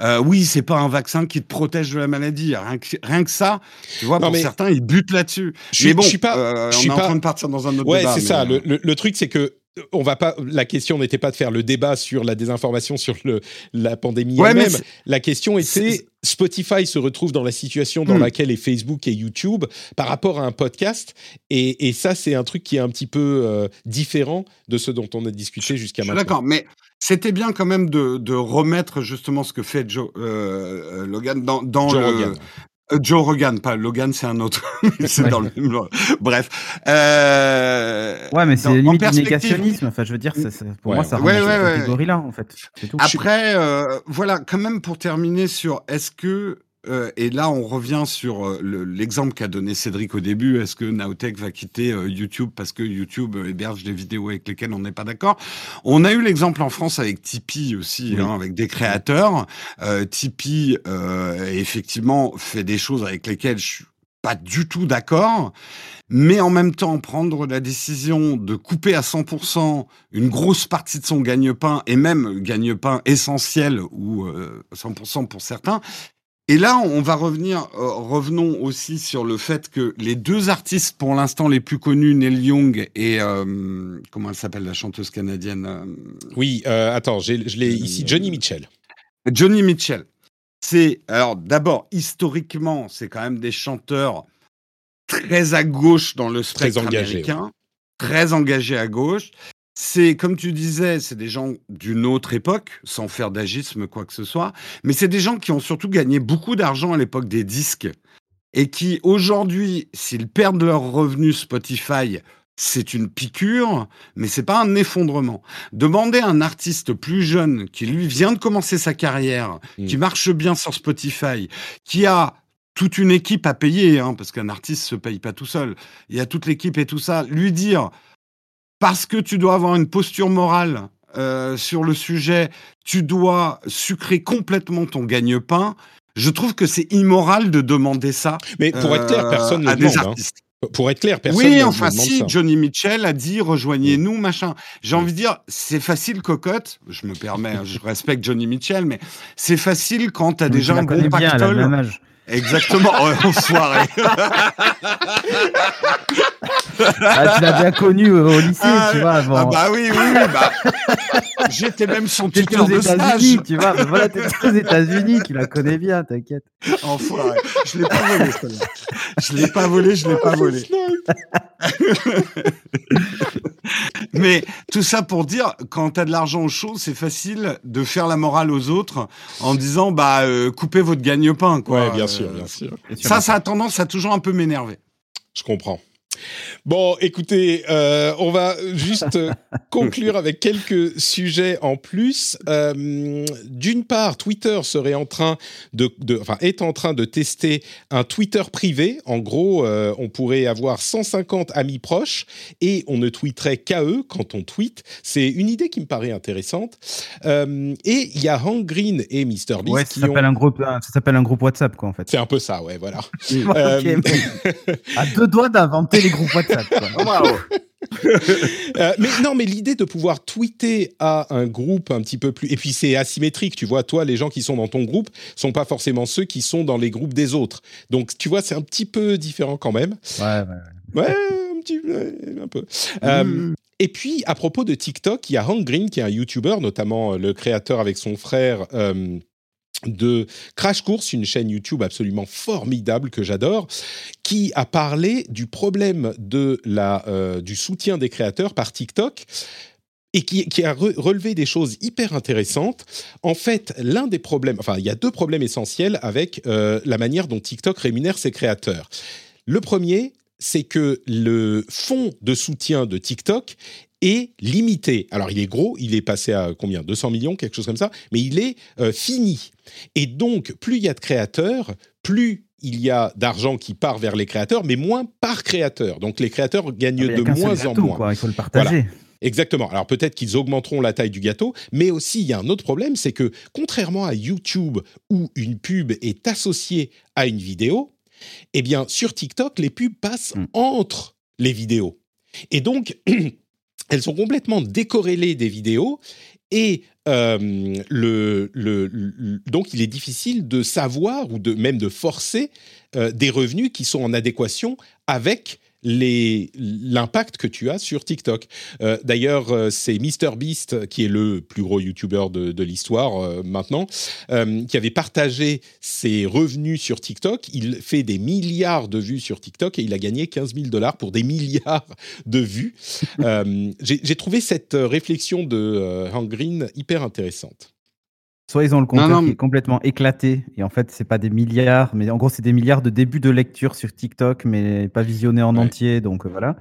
euh, oui, c'est pas un vaccin qui te protège de la maladie. Rien que, rien que ça, tu vois, pour certains, ils butent là-dessus. Mais bon, je suis pas, euh, on est en train de partir dans un autre ouais, c'est ça. Euh, le, le, truc, c'est que on va pas. La question n'était pas de faire le débat sur la désinformation sur le, la pandémie elle-même. La question était Spotify se retrouve dans la situation dans hmm. laquelle est Facebook et YouTube par rapport à un podcast, et, et ça, c'est un truc qui est un petit peu euh, différent de ce dont on a discuté jusqu'à maintenant. D'accord, mais c'était bien quand même de, de, remettre justement ce que fait Joe, euh, Logan dans, dans le, euh, Joe Rogan, pas Logan, c'est un autre. c'est dans le Bref. Euh... Ouais, mais c'est limite du négationnisme. Enfin, je veux dire, ça, pour moi, ça ouais, ouais, catégorie là, en fait. Tout. Après, euh, voilà, quand même pour terminer sur est-ce que euh, et là, on revient sur euh, l'exemple qu'a donné Cédric au début. Est-ce que Naotech va quitter euh, YouTube parce que YouTube héberge des vidéos avec lesquelles on n'est pas d'accord? On a eu l'exemple en France avec Tipeee aussi, hein, avec des créateurs. Tipeee, effectivement, fait des choses avec lesquelles je suis pas du tout d'accord, mais en même temps prendre la décision de couper à 100% une grosse partie de son gagne-pain et même gagne-pain essentiel ou 100% pour certains, et là, on va revenir, euh, revenons aussi sur le fait que les deux artistes pour l'instant les plus connus, Neil Young et euh, comment elle s'appelle la chanteuse canadienne euh, Oui, attends, je l'ai ici, Johnny Mitchell. Johnny Mitchell. C'est alors d'abord historiquement, c'est quand même des chanteurs très à gauche dans le spectre très américain, très engagés à gauche. C'est, comme tu disais, c'est des gens d'une autre époque, sans faire d'agisme, quoi que ce soit, mais c'est des gens qui ont surtout gagné beaucoup d'argent à l'époque des disques et qui, aujourd'hui, s'ils perdent leurs revenus Spotify, c'est une piqûre, mais c'est pas un effondrement. Demander à un artiste plus jeune qui lui vient de commencer sa carrière, qui mmh. marche bien sur Spotify, qui a toute une équipe à payer, hein, parce qu'un artiste se paye pas tout seul. Il y a toute l'équipe et tout ça. Lui dire, parce que tu dois avoir une posture morale euh, sur le sujet, tu dois sucrer complètement ton gagne-pain. Je trouve que c'est immoral de demander ça. Mais pour être clair, personne ne euh, demande. Hein. Pour être clair, personne oui, enfin, si Johnny Mitchell a dit rejoignez-nous, machin. J'ai envie de dire, c'est facile, cocotte. Je me permets, hein, je respecte Johnny Mitchell, mais c'est facile quand tu as déjà un bon pactole. Exactement, en soirée. ah, tu l'as bien connu au lycée, ah, tu vois. Avant. Ah bah oui, oui, oui bah, j'étais même son tuteur aux de stage. Tu vois, bah voilà, t'es aux États-Unis, tu la connais bien, t'inquiète. Enfoiré. Je l'ai pas volé, celle-là. Je l'ai pas volé, je l'ai pas volé. Mais tout ça pour dire, quand tu as de l'argent au chaud, c'est facile de faire la morale aux autres en disant bah euh, coupez votre gagne-pain quoi. Ouais, bien sûr, bien sûr. Ça, ça a tendance à toujours un peu m'énerver. Je comprends. Bon, écoutez, euh, on va juste conclure avec quelques sujets en plus. Euh, d'une part, Twitter serait en train de, enfin, est en train de tester un Twitter privé. En gros, euh, on pourrait avoir 150 amis proches et on ne tweeterait qu'à eux quand on tweet. C'est une idée qui me paraît intéressante. et il y a Hank Green et Mr. Beast ouais, ça s'appelle un groupe, ça s'appelle un groupe WhatsApp, quoi, en fait. C'est un peu ça, ouais, voilà. à deux doigts d'inventer les groupes WhatsApp. Euh, mais non, mais l'idée de pouvoir tweeter à un groupe un petit peu plus. Et puis c'est asymétrique, tu vois. Toi, les gens qui sont dans ton groupe sont pas forcément ceux qui sont dans les groupes des autres. Donc, tu vois, c'est un petit peu différent quand même. Ouais, ouais. Ouais, un petit un peu. Euh, mm. et puis, à propos de TikTok, il y a Hank Green, qui est un YouTuber, notamment euh, le créateur avec son frère de Crash Course, une chaîne YouTube absolument formidable que j'adore, qui a parlé du problème de la, euh, du soutien des créateurs par TikTok et qui, a relevé des choses hyper intéressantes. En fait, l'un des problèmes, enfin, il y a deux problèmes essentiels avec euh, la manière dont TikTok rémunère ses créateurs. Le premier, c'est que le fonds de soutien de TikTok est limité. Alors, il est gros, il est passé à combien? 200 millions, quelque chose comme ça, mais il est euh, fini. Et donc, plus il y a de créateurs, plus il y a d'argent qui part vers les créateurs, mais moins par créateur. Donc, les créateurs gagnent ah, de moins en moins. il faut le partager. Exactement. Alors peut-être qu'ils augmenteront la taille du gâteau, mais aussi il y a un autre problème, c'est que contrairement à YouTube où une pub est associée à une vidéo, eh bien sur TikTok les pubs passent hmm. entre les vidéos. Et donc elles sont complètement décorrélées des vidéos et euh, donc il est difficile de savoir ou de même de forcer euh, des revenus qui sont en adéquation avec l'impact que tu as sur TikTok. Euh, d'ailleurs, euh, c'est MrBeast, qui est le plus gros YouTuber de, l'histoire euh, maintenant, qui avait partagé ses revenus sur TikTok. Il fait des milliards de vues sur TikTok et il a gagné 15 000 dollars pour des milliards de vues. J'ai trouvé cette réflexion de Hank Green hyper intéressante. Soit ils ont le compteur qui est complètement éclaté et en fait c'est pas des milliards, mais en gros c'est des milliards de débuts de lecture sur TikTok, mais pas visionné en entier, donc euh, voilà.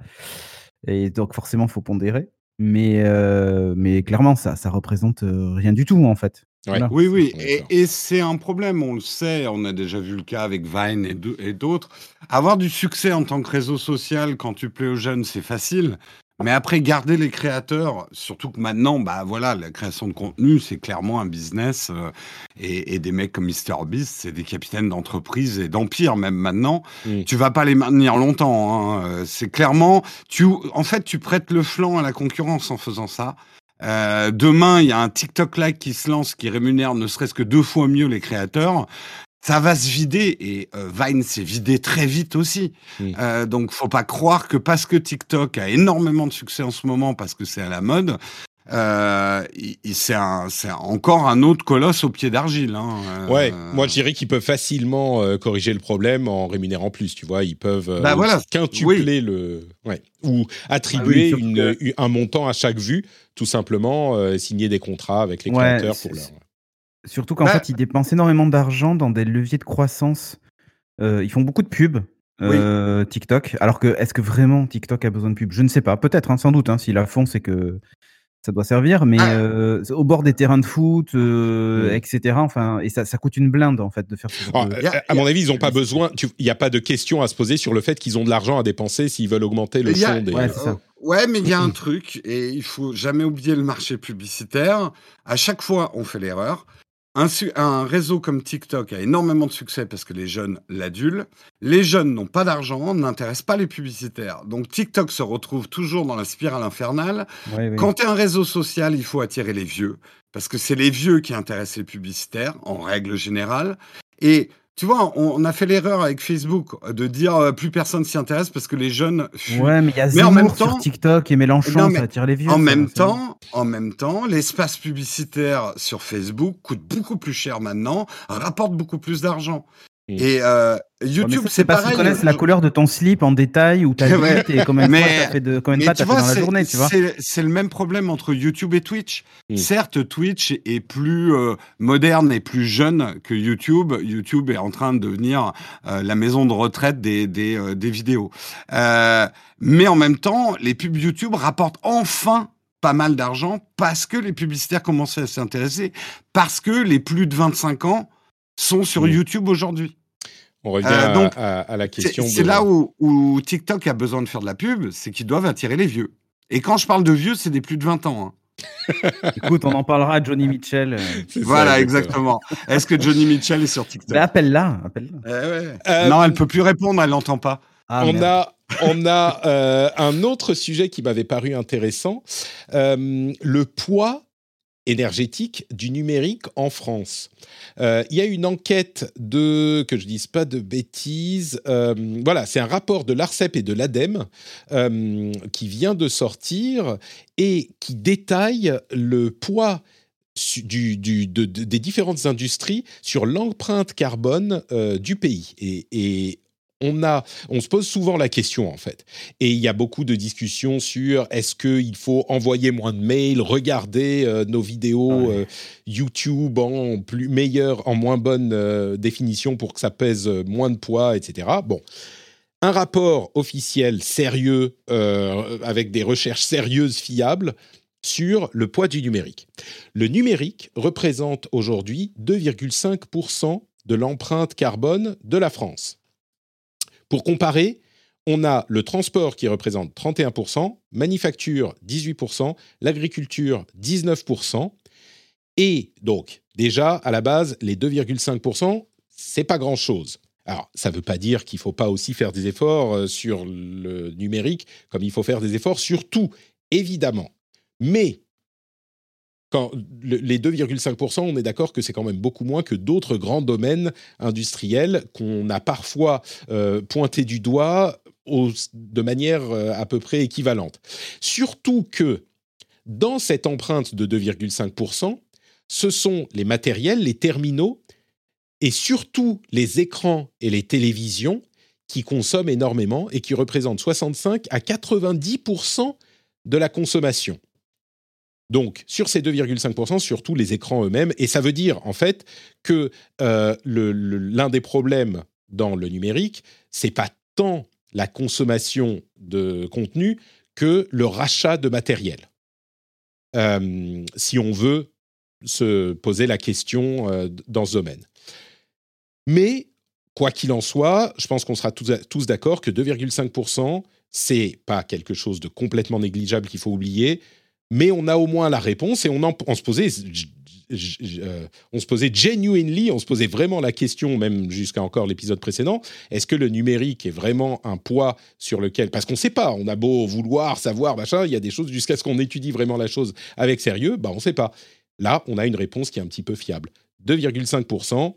Et donc forcément faut pondérer, mais euh, mais clairement ça ça représente euh, rien du tout en fait. Oui oui et, c'est un problème, on le sait, on a déjà vu le cas avec Vine et d'autres. Avoir du succès en tant que réseau social quand tu plais aux jeunes c'est facile, mais après, garder les créateurs, surtout que maintenant, bah voilà, la création de contenu, c'est clairement un business. Euh, et, des mecs comme MrBeast, c'est des capitaines d'entreprise et d'empire même maintenant. Tu vas pas les maintenir longtemps. Hein. Euh, c'est clairement, tu, en fait, tu prêtes le flanc à la concurrence en faisant ça. Euh, demain, il y a un TikTok-like qui se lance, qui rémunère ne serait-ce que deux fois mieux les créateurs ça va se vider et euh, Vine s'est vidé très vite aussi. Mm. Euh, donc faut pas croire que parce que TikTok a énormément de succès en ce moment parce que c'est à la mode, euh, c'est encore un autre colosse au pied d'argile. Hein. Euh, ouais, moi je dirais qu'ils peuvent facilement euh, corriger le problème en rémunérant plus. Tu vois, ils peuvent bah, voilà. quintupler le, ouais, ou attribuer ah une, un montant à chaque vue, tout simplement signer des contrats avec les créateurs pour leur Surtout qu'en bah fait, ils dépensent énormément d'argent dans des leviers de croissance. Euh, ils font beaucoup de pubs. Euh, TikTok. Alors que, est-ce que vraiment TikTok a besoin de pubs? Je ne sais pas. Peut-être, hein, sans doute. Hein, S'ils la font, c'est que ça doit servir. Mais ah. euh, au bord des terrains de foot, etc. Enfin, et ça, ça, coûte une blinde en fait de faire. Ce ah, À mon avis, ils n'ont pas besoin. Il n'y a pas de question à se poser sur le fait qu'ils ont de l'argent à dépenser s'ils veulent augmenter le fond des. Ouais. Ouais, mais il y a un truc, et il faut jamais oublier le marché publicitaire. À chaque fois, on fait l'erreur. Un, réseau comme TikTok a énormément de succès parce que les jeunes l'adulent. Les jeunes n'ont pas d'argent, n'intéressent pas les publicitaires. Donc TikTok se retrouve toujours dans la spirale infernale. Quand tu es un réseau social, il faut attirer les vieux parce que c'est les vieux qui intéressent les publicitaires en règle générale. Et tu vois, on, a fait l'erreur avec Facebook de dire euh, plus personne s'y intéresse parce que les jeunes. Ouais, mais il y a Zemmour en même temps, sur TikTok et Mélenchon, ça attire les vieux. En même temps, en même temps, l'espace publicitaire sur Facebook coûte beaucoup plus cher maintenant, rapporte beaucoup plus d'argent. Et euh, YouTube, c'est parce qu'ils connaissent la couleur de ton slip en détail ou ta ouais. et combien de fois t'as fait de combien de pas fait dans la journée, tu vois. C'est le même problème entre YouTube et Twitch. Certes, Twitch est plus euh, moderne et plus jeune que YouTube. YouTube est en train de devenir euh, la maison de retraite des des, des vidéos. mais en même temps, les pubs YouTube rapportent enfin pas mal d'argent parce que les publicitaires commencent à s'intéresser, parce que les plus de 25 ans sont sur. YouTube aujourd'hui. On revient euh, à, la question. C'est là où, TikTok a besoin de faire de la pub, c'est qu'ils doivent attirer les vieux. Et quand je parle de vieux, c'est des plus de 20 ans. Hein. Écoute, on en parlera à Johnny Mitchell. Euh. Voilà, exactement. Est-ce que Johnny Mitchell est sur TikTok? Appelle-la. Appelle eh euh, non, elle peut plus répondre, elle n'entend pas. Ah, on, a, on a un autre sujet qui m'avait paru intéressant, le poids énergétique du numérique en France. Euh, il y a une enquête de, que je dise pas de bêtises, euh, voilà, c'est un rapport de l'ARCEP et de l'ADEME euh, qui vient de sortir et qui détaille le poids des différentes industries sur l'empreinte carbone du pays. Et, on, a, on se pose souvent la question en fait. Et il y a beaucoup de discussions sur est-ce qu'il faut envoyer moins de mails, regarder nos vidéos YouTube en plus meilleure, en moins bonne définition pour que ça pèse moins de poids, etc. Bon, un rapport officiel sérieux euh, avec des recherches sérieuses fiables sur le poids du numérique. Le numérique représente aujourd'hui 2,5% de l'empreinte carbone de la France. Pour comparer, on a le transport qui représente 31%, manufacture 18%, l'agriculture 19%. Et donc, déjà, à la base, les 2,5%, c'est pas grand-chose. Alors, ça ne veut pas dire qu'il ne faut pas aussi faire des efforts euh, sur le numérique, comme il faut faire des efforts sur tout, évidemment. Mais quand les 2,5%, on est d'accord que c'est quand même beaucoup moins que d'autres grands domaines industriels qu'on a parfois euh, pointé du doigt de manière euh, à peu près équivalente. Surtout que dans cette empreinte de 2,5%, ce sont les matériels, les terminaux et surtout les écrans et les télévisions qui consomment énormément et qui représentent 65 à 90% de la consommation. Donc, sur ces 2,5%, surtout les écrans eux-mêmes. Et ça veut dire, en fait, que euh, l'un des problèmes dans le numérique, c'est pas tant la consommation de contenu que le rachat de matériel. Euh, si on veut se poser la question euh, dans ce domaine. Mais quoi qu'il en soit, je pense qu'on sera tous, d'accord que 2,5%, c'est pas quelque chose de complètement négligeable qu'il faut oublier, mais on a au moins la réponse et on, se posait. Euh, on se posait genuinely, on se posait vraiment la question, même jusqu'à encore l'épisode précédent, est-ce que le numérique est vraiment un poids sur lequel... Parce qu'on ne sait pas, on a beau vouloir, savoir, machin, il y a des choses, jusqu'à ce qu'on étudie vraiment la chose avec sérieux, bah on ne sait pas. Là, on a une réponse qui est un petit peu fiable. 2,5%,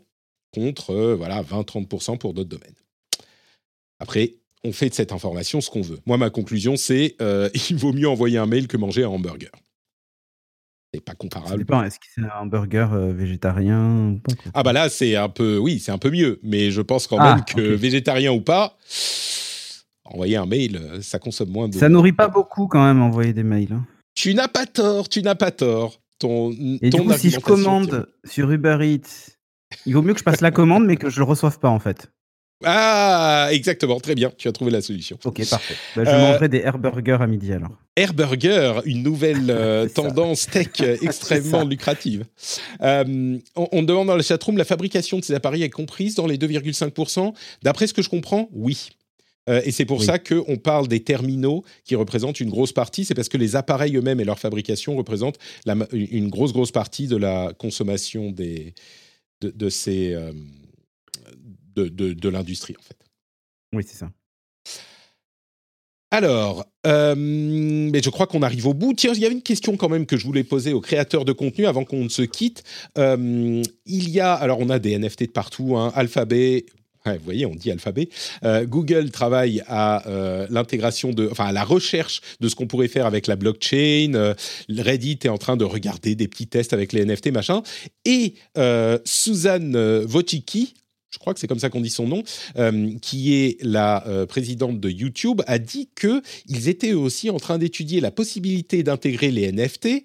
contre euh, voilà 20-30% pour d'autres domaines. Après, on fait de cette information ce qu'on veut. Moi, ma conclusion, c'est euh, il vaut mieux envoyer un mail que manger un hamburger. C'est pas comparable. Est-ce que c'est un hamburger euh, végétarien Ah bah là, c'est un peu, oui, c'est un peu mieux. Mais je pense quand ah, même que végétarien ou pas, envoyer un mail, ça consomme moins de. Ça nourrit pas beaucoup quand même envoyer des mails. Hein. Tu n'as pas tort, tu n'as pas tort. Ton, Et du coup, si je commande sur Uber Eats il vaut mieux que je passe la commande, mais que je ne le reçoive pas, en fait. Ah, exactement, très bien, tu as trouvé la solution. Ok, parfait. Bah, je euh, mangerai des Air Burgers à midi alors. Air Burger, une nouvelle euh, tendance tech extrêmement lucrative. Euh, on, on, demande dans le chatroom, la fabrication de ces appareils est comprise dans les 2,5% D'après ce que je comprends, oui. et c'est pour ça qu'on parle des terminaux qui représentent une grosse partie. C'est parce que les appareils eux-mêmes et leur fabrication représentent une grosse, grosse partie de la consommation des, de, ces, de, de, l'industrie, en fait. Oui, c'est ça. Alors, euh, mais je crois qu'on arrive au bout. Tiens, il y avait une question quand même que je voulais poser aux créateurs de contenu avant qu'on ne se quitte. Euh, il y a, alors on a des NFT de partout, hein, Alphabet, vous voyez, on dit alphabet. Euh, Google travaille à l'intégration de, enfin à la recherche de ce qu'on pourrait faire avec la blockchain. Reddit est en train de regarder des petits tests avec les NFT machin. Et Suzanne Wojcicki, je crois que c'est comme ça qu'on dit son nom, qui est la présidente de YouTube, a dit que ils étaient aussi en train d'étudier la possibilité d'intégrer les NFT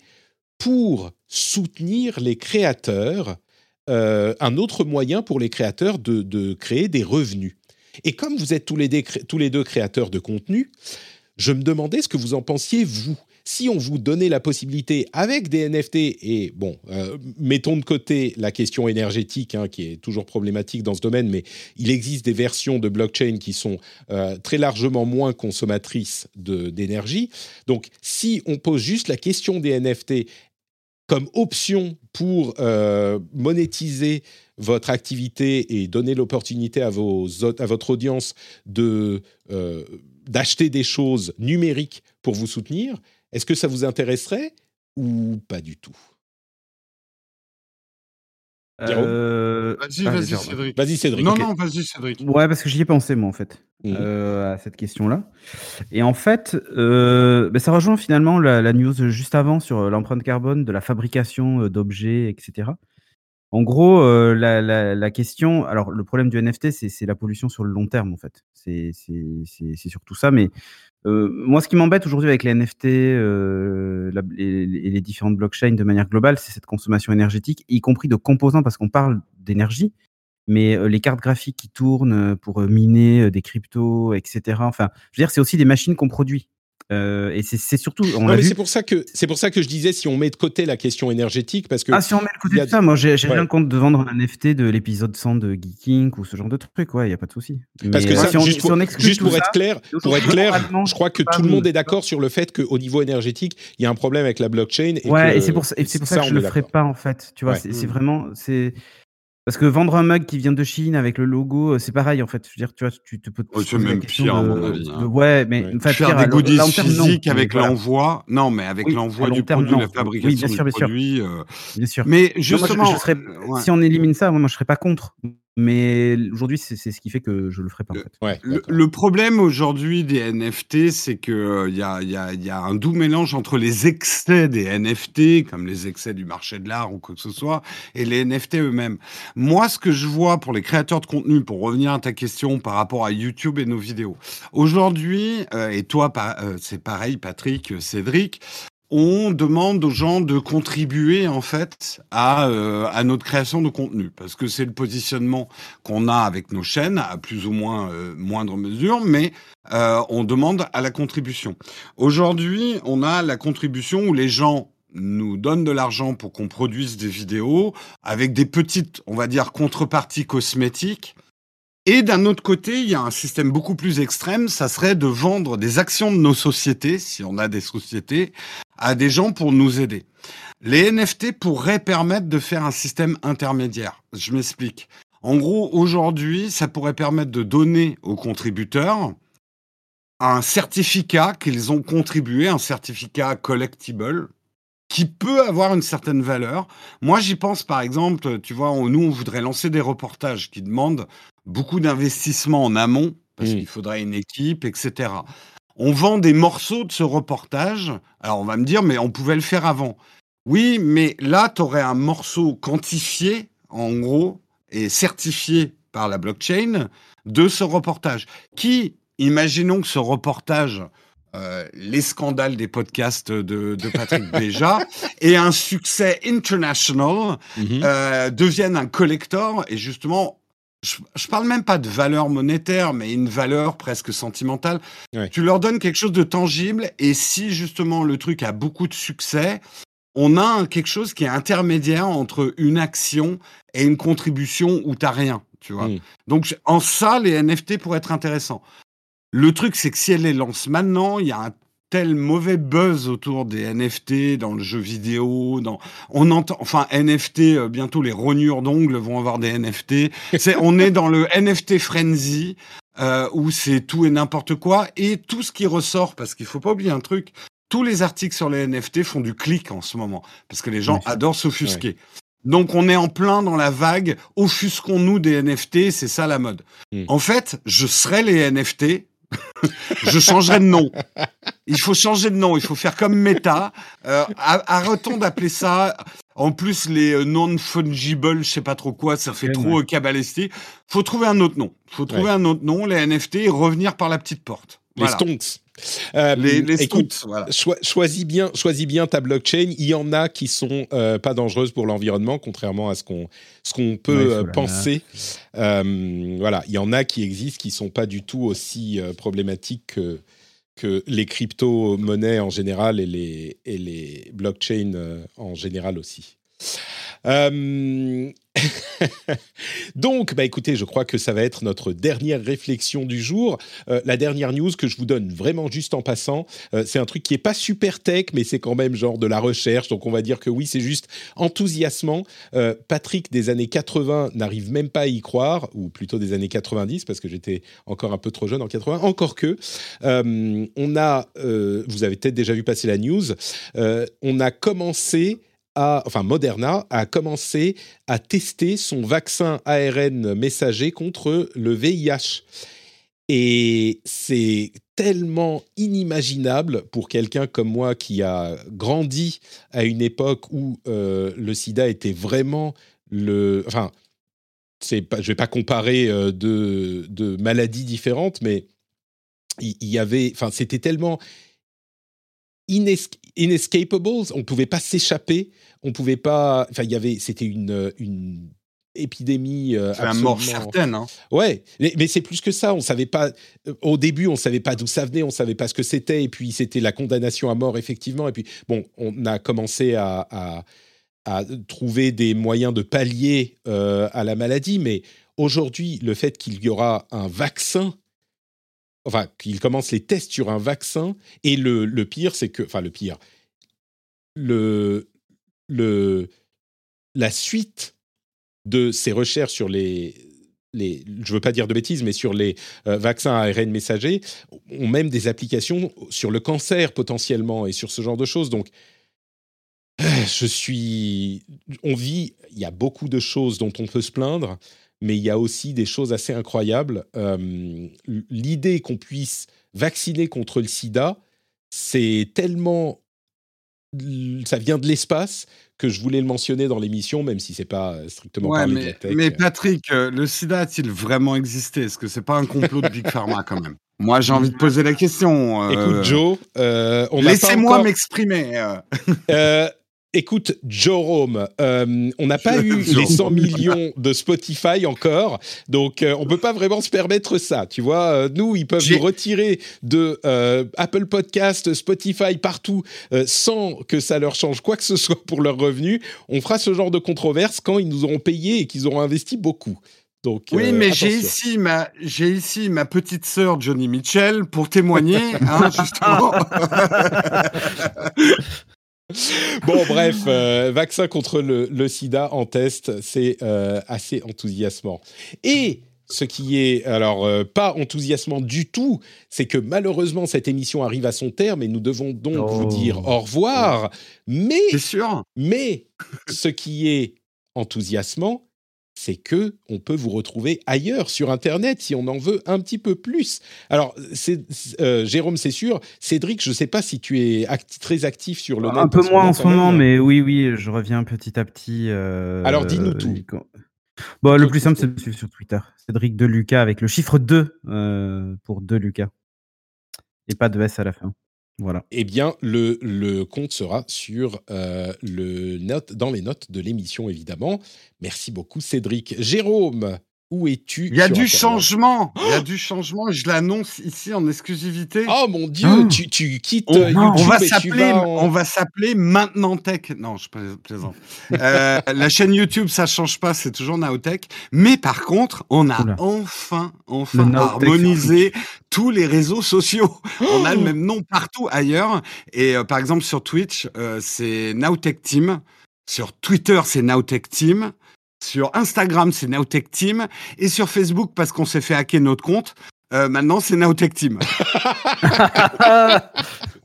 pour soutenir les créateurs euh, un autre moyen pour les créateurs de, créer des revenus. Et comme vous êtes tous les, tous les deux créateurs de contenu, je me demandais ce que vous en pensiez, vous. Si on vous donnait la possibilité avec des NFT, et bon, euh, mettons de côté la question énergétique, hein, qui est toujours problématique dans ce domaine, mais il existe des versions de blockchain qui sont euh, très largement moins consommatrices d'énergie. Donc, si on pose juste la question des NFT, comme option pour euh, monétiser votre activité et donner l'opportunité à, à votre audience de, d'acheter des choses numériques pour vous soutenir, est-ce que ça vous intéresserait ou pas du tout? Vas-y, vas-y, Cédric. Vas-y, Cédric. Non, non, vas-y, Cédric. Ouais, parce que j'y ai pensé, moi, en fait, mmh. à cette question-là. Et en fait, bah, ça rejoint finalement la, la, news juste avant sur l'empreinte carbone de la fabrication d'objets, etc. En gros, la question alors le problème du NFT, c'est la pollution sur le long terme, en fait. C'est surtout ça, mais moi, ce qui m'embête aujourd'hui avec les NFT, euh, et les différentes blockchains de manière globale, c'est cette consommation énergétique, y compris de composants, parce qu'on parle d'énergie, mais les cartes graphiques qui tournent, pour, miner, des cryptos etc. Enfin, je veux dire, c'est aussi des machines qu'on produit. Euh, et c'est surtout. c'est pour ça que c'est pour ça que je disais si on met de côté la question énergétique parce que. Ah si on met de côté ça, moi j'ai rien contre de vendre un NFT de l'épisode 100 de Geeking ou ce genre de truc, ouais, il y a pas de souci. Parce que ça, juste, pour, juste pour être clair, pour être clair, je crois que tout le monde est d'accord sur le fait qu'au niveau énergétique, il y a un problème avec la blockchain. Et ouais, et c'est pour, ça, pour ça, que je le ferai pas en fait. Tu vois, c'est vraiment c'est parce que vendre un mug qui vient de Chine avec le logo, euh, c'est pareil en fait. Je veux dire, tu vois, tu te peux. Oh, c'est même pire à mon avis. Hein. ouais, mais ouais. faire des goodies physiques avec l'envoi. Non, mais avec l'envoi du produit, la fabrication oui, bien sûr, du bien produit. Sûr. Euh... Bien sûr. Mais justement, je, serais, ouais. si on élimine ça, moi, moi je serais pas contre. Mais aujourd'hui, c'est ce qui fait que je le ferai pas. En fait. ouais, le, le, problème aujourd'hui des NFT, c'est que il euh, y, a, y, a, y, a, un doux mélange entre les excès des NFT, comme les excès du marché de l'art ou quoi que ce soit, et les NFT eux-mêmes. Moi, ce que je vois pour les créateurs de contenu, pour revenir à ta question par rapport à YouTube et nos vidéos, aujourd'hui, euh, et toi, euh, c'est pareil, Patrick, Cédric, on demande aux gens de contribuer en fait à, euh, à notre création de contenu. Parce que c'est le positionnement qu'on a avec nos chaînes à plus ou moins euh, moindre mesure mais euh, on demande à la contribution. Aujourd'hui, on a la contribution où les gens nous donnent de l'argent pour qu'on produise des vidéos avec des petites, on va dire, contreparties cosmétiques. Et d'un autre côté, il y a un système beaucoup plus extrême, ça serait de vendre des actions de nos sociétés, si on a des sociétés, à des gens pour nous aider. Les NFT pourraient permettre de faire un système intermédiaire. Je m'explique. En gros, aujourd'hui, ça pourrait permettre de donner aux contributeurs un certificat qu'ils ont contribué, un certificat collectible, qui peut avoir une certaine valeur. Moi, j'y pense par exemple, tu vois, nous, on voudrait lancer des reportages qui demandent beaucoup d'investissement en amont, parce mmh. qu'il faudrait une équipe, etc. On vend des morceaux de ce reportage. Alors, on va me dire, mais on pouvait le faire avant. Oui, mais là, tu aurais un morceau quantifié, en gros, et certifié par la blockchain de ce reportage. Qui, imaginons que ce reportage euh, les scandales des podcasts de, Patrick Béja et un succès international euh, deviennent un collector et justement je, je, parle même pas de valeur monétaire, mais une valeur presque sentimentale. Tu leur donnes quelque chose de tangible, et si justement le truc a beaucoup de succès, on a quelque chose qui est intermédiaire entre une action et une contribution où t'as rien, tu vois. Mm. Donc en ça, les NFT pourraient être intéressants. Le truc, c'est que si elle les lance maintenant, il y a un tel mauvais buzz autour des NFT dans le jeu vidéo, dans on entend enfin NFT euh, bientôt les rognures d'ongles vont avoir des NFT. C'est on est dans le NFT frenzy euh, où c'est tout et n'importe quoi et tout ce qui ressort parce qu'il faut pas oublier un truc, tous les articles sur les NFT font du clic en ce moment parce que les gens adorent s'offusquer. Donc on est en plein dans la vague offusquons-nous des NFT, c'est ça la mode. Hmm. En fait, je serais les NFT je changerai de nom. Il faut changer de nom. Il faut faire comme Meta. Euh, arrêtons d'appeler ça. En plus, les euh, non-fungible, je sais pas trop quoi, ça fait trop cabalistique. Faut trouver un autre nom. Faut trouver un autre nom, les NFT, et revenir par la petite porte. Les stonks. Euh, les, écoute, choisis bien, choisis bien ta blockchain. Il y en a qui sont euh, pas dangereuses pour l'environnement, contrairement à ce qu'on ce qu'on peut euh, penser. voilà, il y en a qui existent qui sont pas du tout aussi problématiques que que les crypto-monnaies en général et les et les blockchains en général aussi. Euh, donc, bah écoutez, je crois que ça va être notre dernière réflexion du jour. Euh, la dernière news que je vous donne vraiment juste en passant, euh, c'est un truc qui est pas super tech, mais c'est quand même genre de la recherche. Donc, on va dire que oui, c'est juste enthousiasmant. Patrick des années 80 n'arrive même pas à y croire, ou plutôt des années 90, parce que j'étais encore un peu trop jeune en 80. Encore que, on a, vous avez peut-être déjà vu passer la news, on a commencé a, enfin Moderna a commencé à tester son vaccin ARN messager contre le VIH. Et c'est tellement inimaginable pour quelqu'un comme moi qui a grandi à une époque où euh, le sida était vraiment le... Enfin, pas, je vais pas comparer euh, de, de, maladies différentes, mais il, y avait... Enfin, c'était tellement inescapable, on pouvait pas s'échapper, on pouvait pas... Enfin, il y avait... C'était une, une épidémie euh, absolument... mort certaine. Hein. Ouais, mais, c'est plus que ça. On savait pas. Euh, au début, on savait pas d'où ça venait, on savait pas ce que c'était, et puis c'était la condamnation à mort effectivement. Et puis bon, on a commencé à, à, trouver des moyens de pallier euh, à la maladie, mais aujourd'hui, le fait qu'il y aura un vaccin. Enfin, qu'il commence les tests sur un vaccin, et le, pire, c'est que, enfin le pire, le, le, la suite de ces recherches sur les, les, je veux pas dire de bêtises, mais sur les euh, vaccins à ARN messager, ont même des applications sur le cancer potentiellement et sur ce genre de choses. Donc, je suis, on vit, il y a beaucoup de choses dont on peut se plaindre, mais il y a aussi des choses assez incroyables. Euh, l'idée qu'on puisse vacciner contre le SIDA, c'est tellement, ça vient de l'espace que je voulais le mentionner dans l'émission, même si c'est pas euh, strictement ouais, mais, de la tech. Mais Patrick, euh, le sida a-t-il vraiment existé? Est-ce que c'est pas un complot de Big Pharma quand même? Moi, j'ai envie de poser la question. Euh... Écoute, Joe, euh, laissez-moi encore... m'exprimer. Écoute, Jerome, euh, on n'a pas eu les 100 millions de Spotify encore, donc euh, on peut pas vraiment se permettre ça. Tu vois, euh, nous, ils peuvent nous retirer de Apple Podcast, Spotify, partout, sans que ça leur change quoi que ce soit pour leurs revenus. On fera ce genre de controverse quand ils nous auront payé et qu'ils auront investi beaucoup. Donc, oui, mais j'ai ici ma j'ai ici ma petite sœur Johnny Mitchell pour témoigner, hein, justement. bon, bref, euh, vaccin contre le, sida en test, c'est euh, assez enthousiasmant. Et ce qui est alors euh, pas enthousiasmant du tout, c'est que malheureusement cette émission arrive à son terme et nous devons donc vous dire oh. au revoir. Mais, sûr. mais ce qui est enthousiasmant, c'est que on peut vous retrouver ailleurs sur Internet si on en veut un petit peu plus. Alors, c'est, euh, Jérôme, c'est sûr. Cédric, je ne sais pas si tu es très actif sur le net. Un peu moins en ce moment, mais oui, oui, je reviens petit à petit. Euh, Alors, dis-nous tout. Bon, le plus simple, c'est de suivre sur Twitter. Cédric Deluca avec le chiffre 2 euh, pour Deluca. Et pas de S à la fin. Eh bien, le, le compte sera sur euh, le note, dans les notes de l'émission, évidemment. Merci beaucoup, Cédric. Jérôme, où es-tu Il y a du changement. Il y a du changement. Je l'annonce ici en exclusivité. Oh mon Dieu, ah. tu, tu, quittes oh, YouTube on va s'appeler, on va s'appeler Maintenant Tech. Non, je plaisante. euh, la chaîne YouTube, ça change pas, c'est toujours Naotech. Mais par contre, on a enfin, enfin harmonisé tous les réseaux sociaux. On a le même nom partout ailleurs. Et euh, par exemple sur Twitch, euh, c'est Naotech Team. Sur Twitter, c'est Naotech Team. Sur Instagram, c'est Naotech Team. Et sur Facebook, parce qu'on s'est fait hacker notre compte, euh, maintenant, c'est Naotech Team.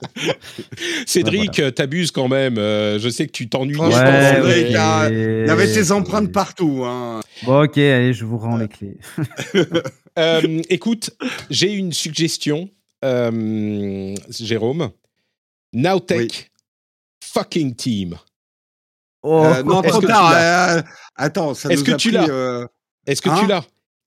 Cédric, tu t'abuses quand même. Euh, je sais que tu t'ennuies. il, y avait tes empreintes partout. Hein. Bon, ok, allez, je vous rends les clés. Euh, écoute, j'ai une suggestion, Jérôme. Naotech fucking team. Oh, non, trop tard. Attends, ça Est-ce que, tu l'as euh... Est-ce que tu hein l'as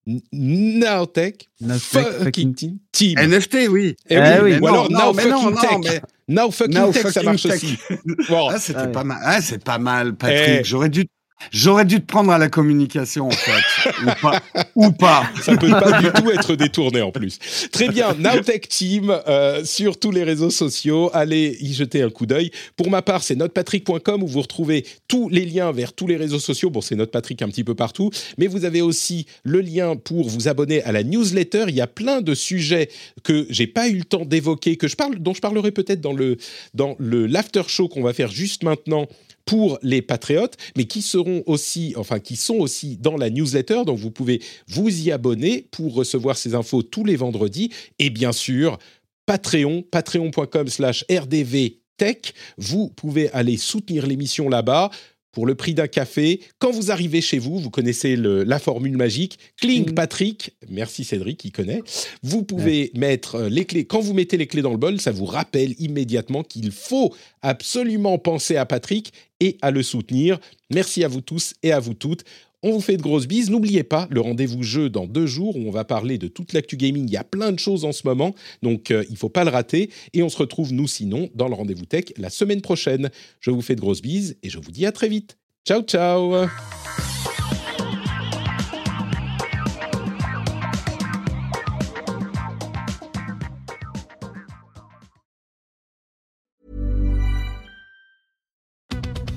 Nowtech fucking team. NFT, oui. Eh eh oui. Ou alors Now fucking Tech. Now fucking Tech, ça marche aussi. Ah, c'était pas mal. Ah, c'est pas mal, Patrick. Eh. J'aurais dû J'aurais dû te prendre à la communication, en fait. ou pas. Ou pas. Ça peut pas du tout être détourné, en plus. Très bien. Nowtech Team, euh, sur tous les réseaux sociaux. Allez y jeter un coup d'œil. Pour ma part, c'est notepatrick.com où vous retrouvez tous les liens vers tous les réseaux sociaux. Bon, c'est Notepatrick un petit peu partout. Mais vous avez aussi le lien pour vous abonner à la newsletter. Il y a plein de sujets que j'ai pas eu le temps d'évoquer, que je parle, dont je parlerai peut-être dans le, dans le l'after show qu'on va faire juste maintenant pour les patriotes, mais qui seront aussi, enfin qui sont aussi dans la newsletter. Donc vous pouvez vous y abonner pour recevoir ces infos tous les vendredis. Et bien sûr, Patreon, patreon.com/slash rdv tech. Vous pouvez aller soutenir l'émission là-bas pour le prix d'un café. Quand vous arrivez chez vous, vous connaissez la formule magique. Clink Patrick, merci Cédric, il connaît. Vous pouvez mettre euh, les clés. Quand vous mettez les clés dans le bol, ça vous rappelle immédiatement qu'il faut absolument penser à Patrick et à le soutenir. Merci à vous tous et à vous toutes. On vous fait de grosses bises. N'oubliez pas le rendez-vous jeu dans deux jours où on va parler de toute l'actu gaming. Il y a plein de choses en ce moment, donc euh, il ne faut pas le rater. Et on se retrouve, nous sinon, dans le rendez-vous tech la semaine prochaine. Je vous fais de grosses bises et je vous dis à très vite. Ciao, ciao